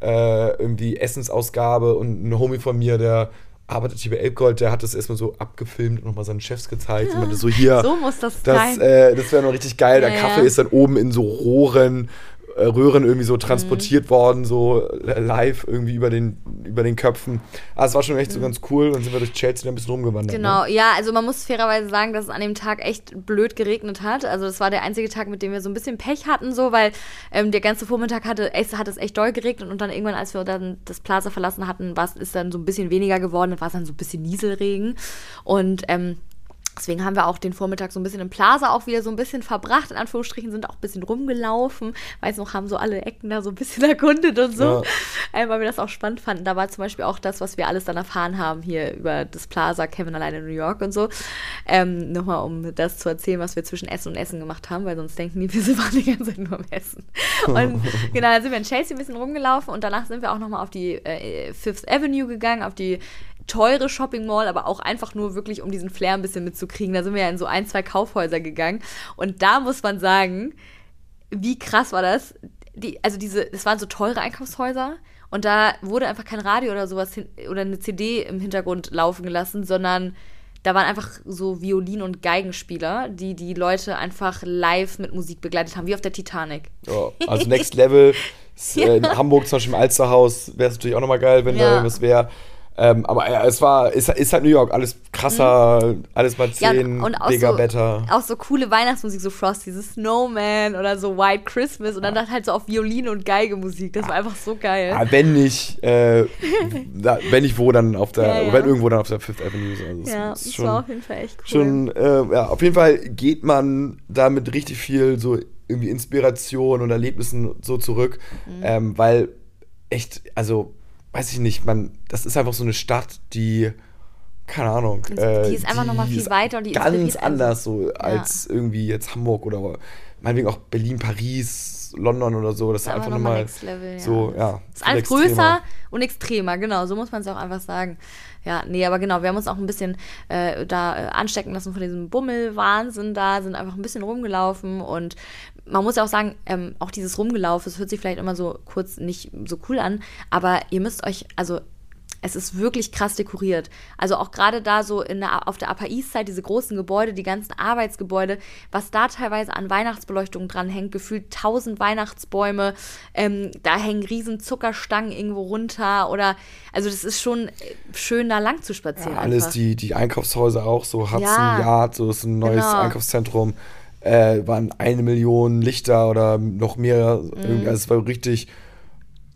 äh, irgendwie Essensausgabe und ein Homie von mir, der arbeitet hier bei Elbgold, der hat das erstmal so abgefilmt und nochmal seinen Chefs gezeigt. Und meinte so hier. So muss das, das sein. Äh, das wäre noch richtig geil. Ja, der Kaffee ja. ist dann oben in so Rohren Röhren irgendwie so transportiert mhm. worden, so live irgendwie über den, über den Köpfen. Aber es war schon echt mhm. so ganz cool und sind wir durch Chelsea ein bisschen rumgewandert. Genau, ne? ja, also man muss fairerweise sagen, dass es an dem Tag echt blöd geregnet hat. Also das war der einzige Tag, mit dem wir so ein bisschen Pech hatten, so, weil ähm, der ganze Vormittag hatte, es hat es echt doll geregnet und dann irgendwann, als wir dann das Plaza verlassen hatten, war es dann so ein bisschen weniger geworden, dann war es dann so ein bisschen Nieselregen. Und ähm, Deswegen haben wir auch den Vormittag so ein bisschen im Plaza auch wieder so ein bisschen verbracht, in Anführungsstrichen, sind auch ein bisschen rumgelaufen. Weiß noch, haben so alle Ecken da so ein bisschen erkundet und so. Ja. weil wir das auch spannend fanden. Da war zum Beispiel auch das, was wir alles dann erfahren haben hier über das Plaza, Kevin alleine in New York und so. Ähm, Nochmal, um das zu erzählen, was wir zwischen Essen und Essen gemacht haben, weil sonst denken die, wir waren die ganze Zeit nur am Essen. Und genau, dann sind wir in Chelsea ein bisschen rumgelaufen und danach sind wir auch nochmal auf die äh, Fifth Avenue gegangen, auf die teure Shopping Mall, aber auch einfach nur wirklich, um diesen Flair ein bisschen mitzukriegen. Da sind wir ja in so ein, zwei Kaufhäuser gegangen. Und da muss man sagen, wie krass war das? Die, also diese, es waren so teure Einkaufshäuser und da wurde einfach kein Radio oder sowas hin, oder eine CD im Hintergrund laufen gelassen, sondern da waren einfach so Violin- und Geigenspieler, die die Leute einfach live mit Musik begleitet haben, wie auf der Titanic. Oh, also Next Level. ja. In Hamburg zum Beispiel im Alsterhaus wäre es natürlich auch nochmal geil, wenn ja. da irgendwas wäre. Ähm, aber ja, es war, ist, ist halt New York, alles krasser, mhm. alles mal 10, ja, und auch Digga, so, better. Auch so coole Weihnachtsmusik, so Frosty, the Snowman oder so White Christmas und dann ja. halt so auf Violine und Geige Musik. Das war einfach so geil. Ja, wenn nicht, äh, da, wenn nicht wo, dann auf der, wenn irgendwo dann auf der Fifth Avenue. Also ja, das, schon, war auf jeden Fall echt cool. Schon, äh, ja, auf jeden Fall geht man da mit richtig viel so irgendwie Inspiration und Erlebnissen so zurück, mhm. ähm, weil echt, also weiß ich nicht, man, das ist einfach so eine Stadt, die, keine Ahnung. Die äh, ist einfach nochmal viel weiter und die ganz anders so ja. als irgendwie jetzt Hamburg oder meinetwegen auch Berlin, Paris, London oder so. Das, das ist einfach nochmal Level, so, ja. Das ist alles extremer. größer und extremer, genau, so muss man es auch einfach sagen. Ja, nee, aber genau, wir haben uns auch ein bisschen äh, da äh, anstecken lassen von diesem Bummel-Wahnsinn da, sind einfach ein bisschen rumgelaufen und man muss ja auch sagen, ähm, auch dieses Rumgelaufen, das hört sich vielleicht immer so kurz nicht so cool an, aber ihr müsst euch, also es ist wirklich krass dekoriert. Also auch gerade da so in der, auf der Upper East Side, diese großen Gebäude, die ganzen Arbeitsgebäude, was da teilweise an Weihnachtsbeleuchtung dran hängt, gefühlt tausend Weihnachtsbäume, ähm, da hängen riesen Zuckerstangen irgendwo runter oder, also das ist schon schön da lang zu spazieren. Ja, alles die, die Einkaufshäuser auch, so Hudson ja, Yard, so ist ein neues genau. Einkaufszentrum äh, waren eine Million Lichter oder noch mehr. Mhm. Also es war richtig,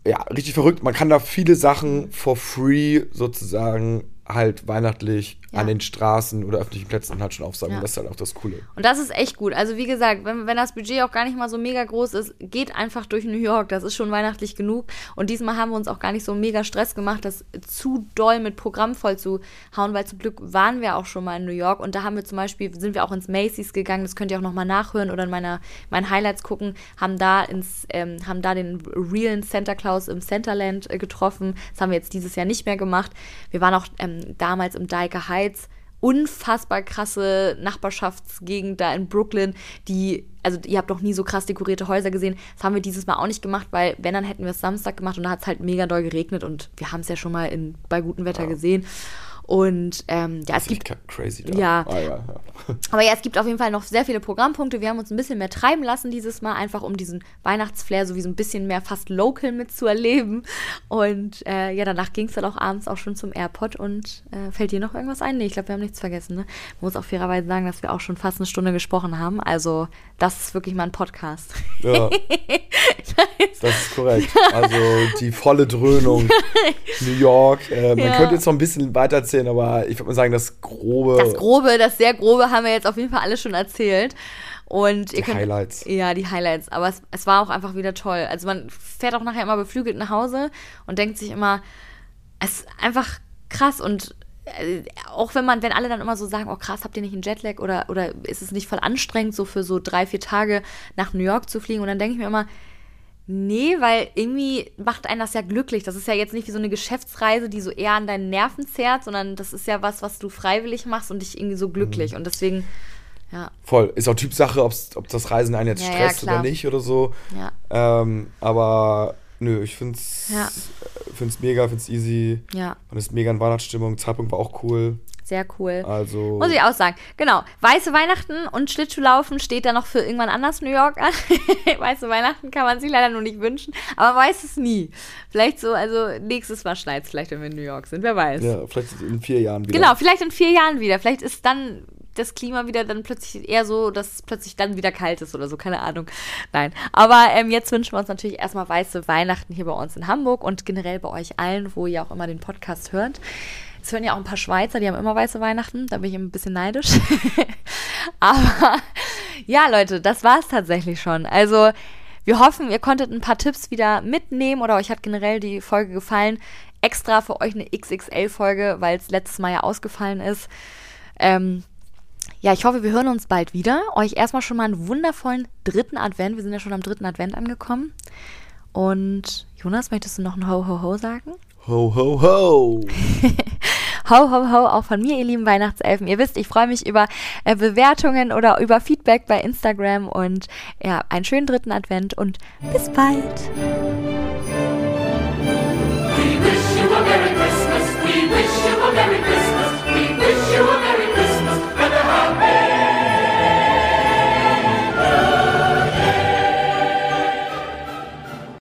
ja, richtig verrückt. Man kann da viele Sachen for free sozusagen halt weihnachtlich ja. an den Straßen oder öffentlichen Plätzen halt schon aufsagen. Ja. Das ist halt auch das Coole. Und das ist echt gut. Also wie gesagt, wenn, wenn das Budget auch gar nicht mal so mega groß ist, geht einfach durch New York. Das ist schon weihnachtlich genug. Und diesmal haben wir uns auch gar nicht so mega Stress gemacht, das zu doll mit Programm voll zu hauen, weil zum Glück waren wir auch schon mal in New York. Und da haben wir zum Beispiel, sind wir auch ins Macy's gegangen, das könnt ihr auch nochmal nachhören oder in meiner, meinen Highlights gucken, haben da ins, ähm, haben da den realen Santa Claus im Centerland äh, getroffen. Das haben wir jetzt dieses Jahr nicht mehr gemacht. Wir waren auch ähm, damals im Dyker Heights unfassbar krasse Nachbarschaftsgegend da in Brooklyn, die, also ihr habt doch nie so krass dekorierte Häuser gesehen. Das haben wir dieses Mal auch nicht gemacht, weil wenn, dann hätten wir es Samstag gemacht und da hat es halt mega doll geregnet und wir haben es ja schon mal in, bei gutem Wetter ja. gesehen. Und ähm, ja, es gibt. Crazy da. Ja. Ah, ja, ja. Aber ja, es gibt auf jeden Fall noch sehr viele Programmpunkte. Wir haben uns ein bisschen mehr treiben lassen dieses Mal, einfach um diesen Weihnachtsflair so wie so ein bisschen mehr fast local mitzuerleben. Und äh, ja, danach ging es dann auch abends auch schon zum Airport. Und äh, fällt dir noch irgendwas ein? Nee, ich glaube, wir haben nichts vergessen. Ne? Man muss auch fairerweise sagen, dass wir auch schon fast eine Stunde gesprochen haben. Also, das ist wirklich mal ein Podcast. Ja. das ist korrekt. Also, die volle Dröhnung. New York. Äh, man ja. könnte jetzt noch ein bisschen weiter erzählen bisschen, aber ich würde mal sagen, das Grobe. Das Grobe, das sehr Grobe haben wir jetzt auf jeden Fall alles schon erzählt. Und Die könnt, Highlights. Ja, die Highlights. Aber es, es war auch einfach wieder toll. Also man fährt auch nachher immer beflügelt nach Hause und denkt sich immer, es ist einfach krass und äh, auch wenn man, wenn alle dann immer so sagen, oh krass, habt ihr nicht einen Jetlag oder, oder ist es nicht voll anstrengend, so für so drei, vier Tage nach New York zu fliegen? Und dann denke ich mir immer, nee, weil irgendwie macht einen das ja glücklich. Das ist ja jetzt nicht wie so eine Geschäftsreise, die so eher an deinen Nerven zerrt, sondern das ist ja was, was du freiwillig machst und dich irgendwie so glücklich. Und deswegen, ja, Voll. Ist auch Typsache, ob das Reisen einen jetzt Ja, ja, stresst klar. oder nicht oder so. ja, Ähm, aber nö, ich find's, Ja. find's mega, find's easy. ja, Man ist mega in Weihnachtsstimmung. Zeitpunkt war auch cool. sehr cool. Also. Muss ich auch sagen. Genau. Weiße Weihnachten und Schlittschuhlaufen steht da noch für irgendwann anders New York an. Weiße Weihnachten kann man sich leider nur nicht wünschen. Aber weiß es nie. Vielleicht so, also nächstes Mal schneit es vielleicht, wenn wir in New York sind. Wer weiß. ja, vielleicht in vier Jahren wieder. Genau, vielleicht in vier Jahren wieder. Vielleicht ist dann das Klima wieder dann plötzlich eher so, dass es plötzlich dann wieder kalt ist oder so, keine Ahnung. Nein. Aber ähm, jetzt wünschen wir uns natürlich erstmal weiße Weihnachten hier bei uns in Hamburg und generell bei euch allen, wo ihr auch immer den Podcast hört. Es hören ja auch ein paar Schweizer, die haben immer weiße Weihnachten. Da bin ich ein bisschen neidisch. Aber ja, Leute, das war es tatsächlich schon. Also, wir hoffen, ihr konntet ein paar Tipps wieder mitnehmen oder euch hat generell die Folge gefallen. Extra für euch eine XXL-Folge, weil es letztes Mal ja ausgefallen ist. Ähm, ja, ich hoffe, wir hören uns bald wieder. Euch erstmal schon mal einen wundervollen dritten Advent. Wir sind ja schon am dritten Advent angekommen. Und Jonas, möchtest du noch ein Ho, Ho, Ho sagen? Ho, ho, ho. Ho, ho, ho, auch von mir, ihr lieben Weihnachtselfen. Ihr wisst, ich freue mich über äh, Bewertungen oder über Feedback bei Instagram und ja, einen schönen dritten Advent und bis bald.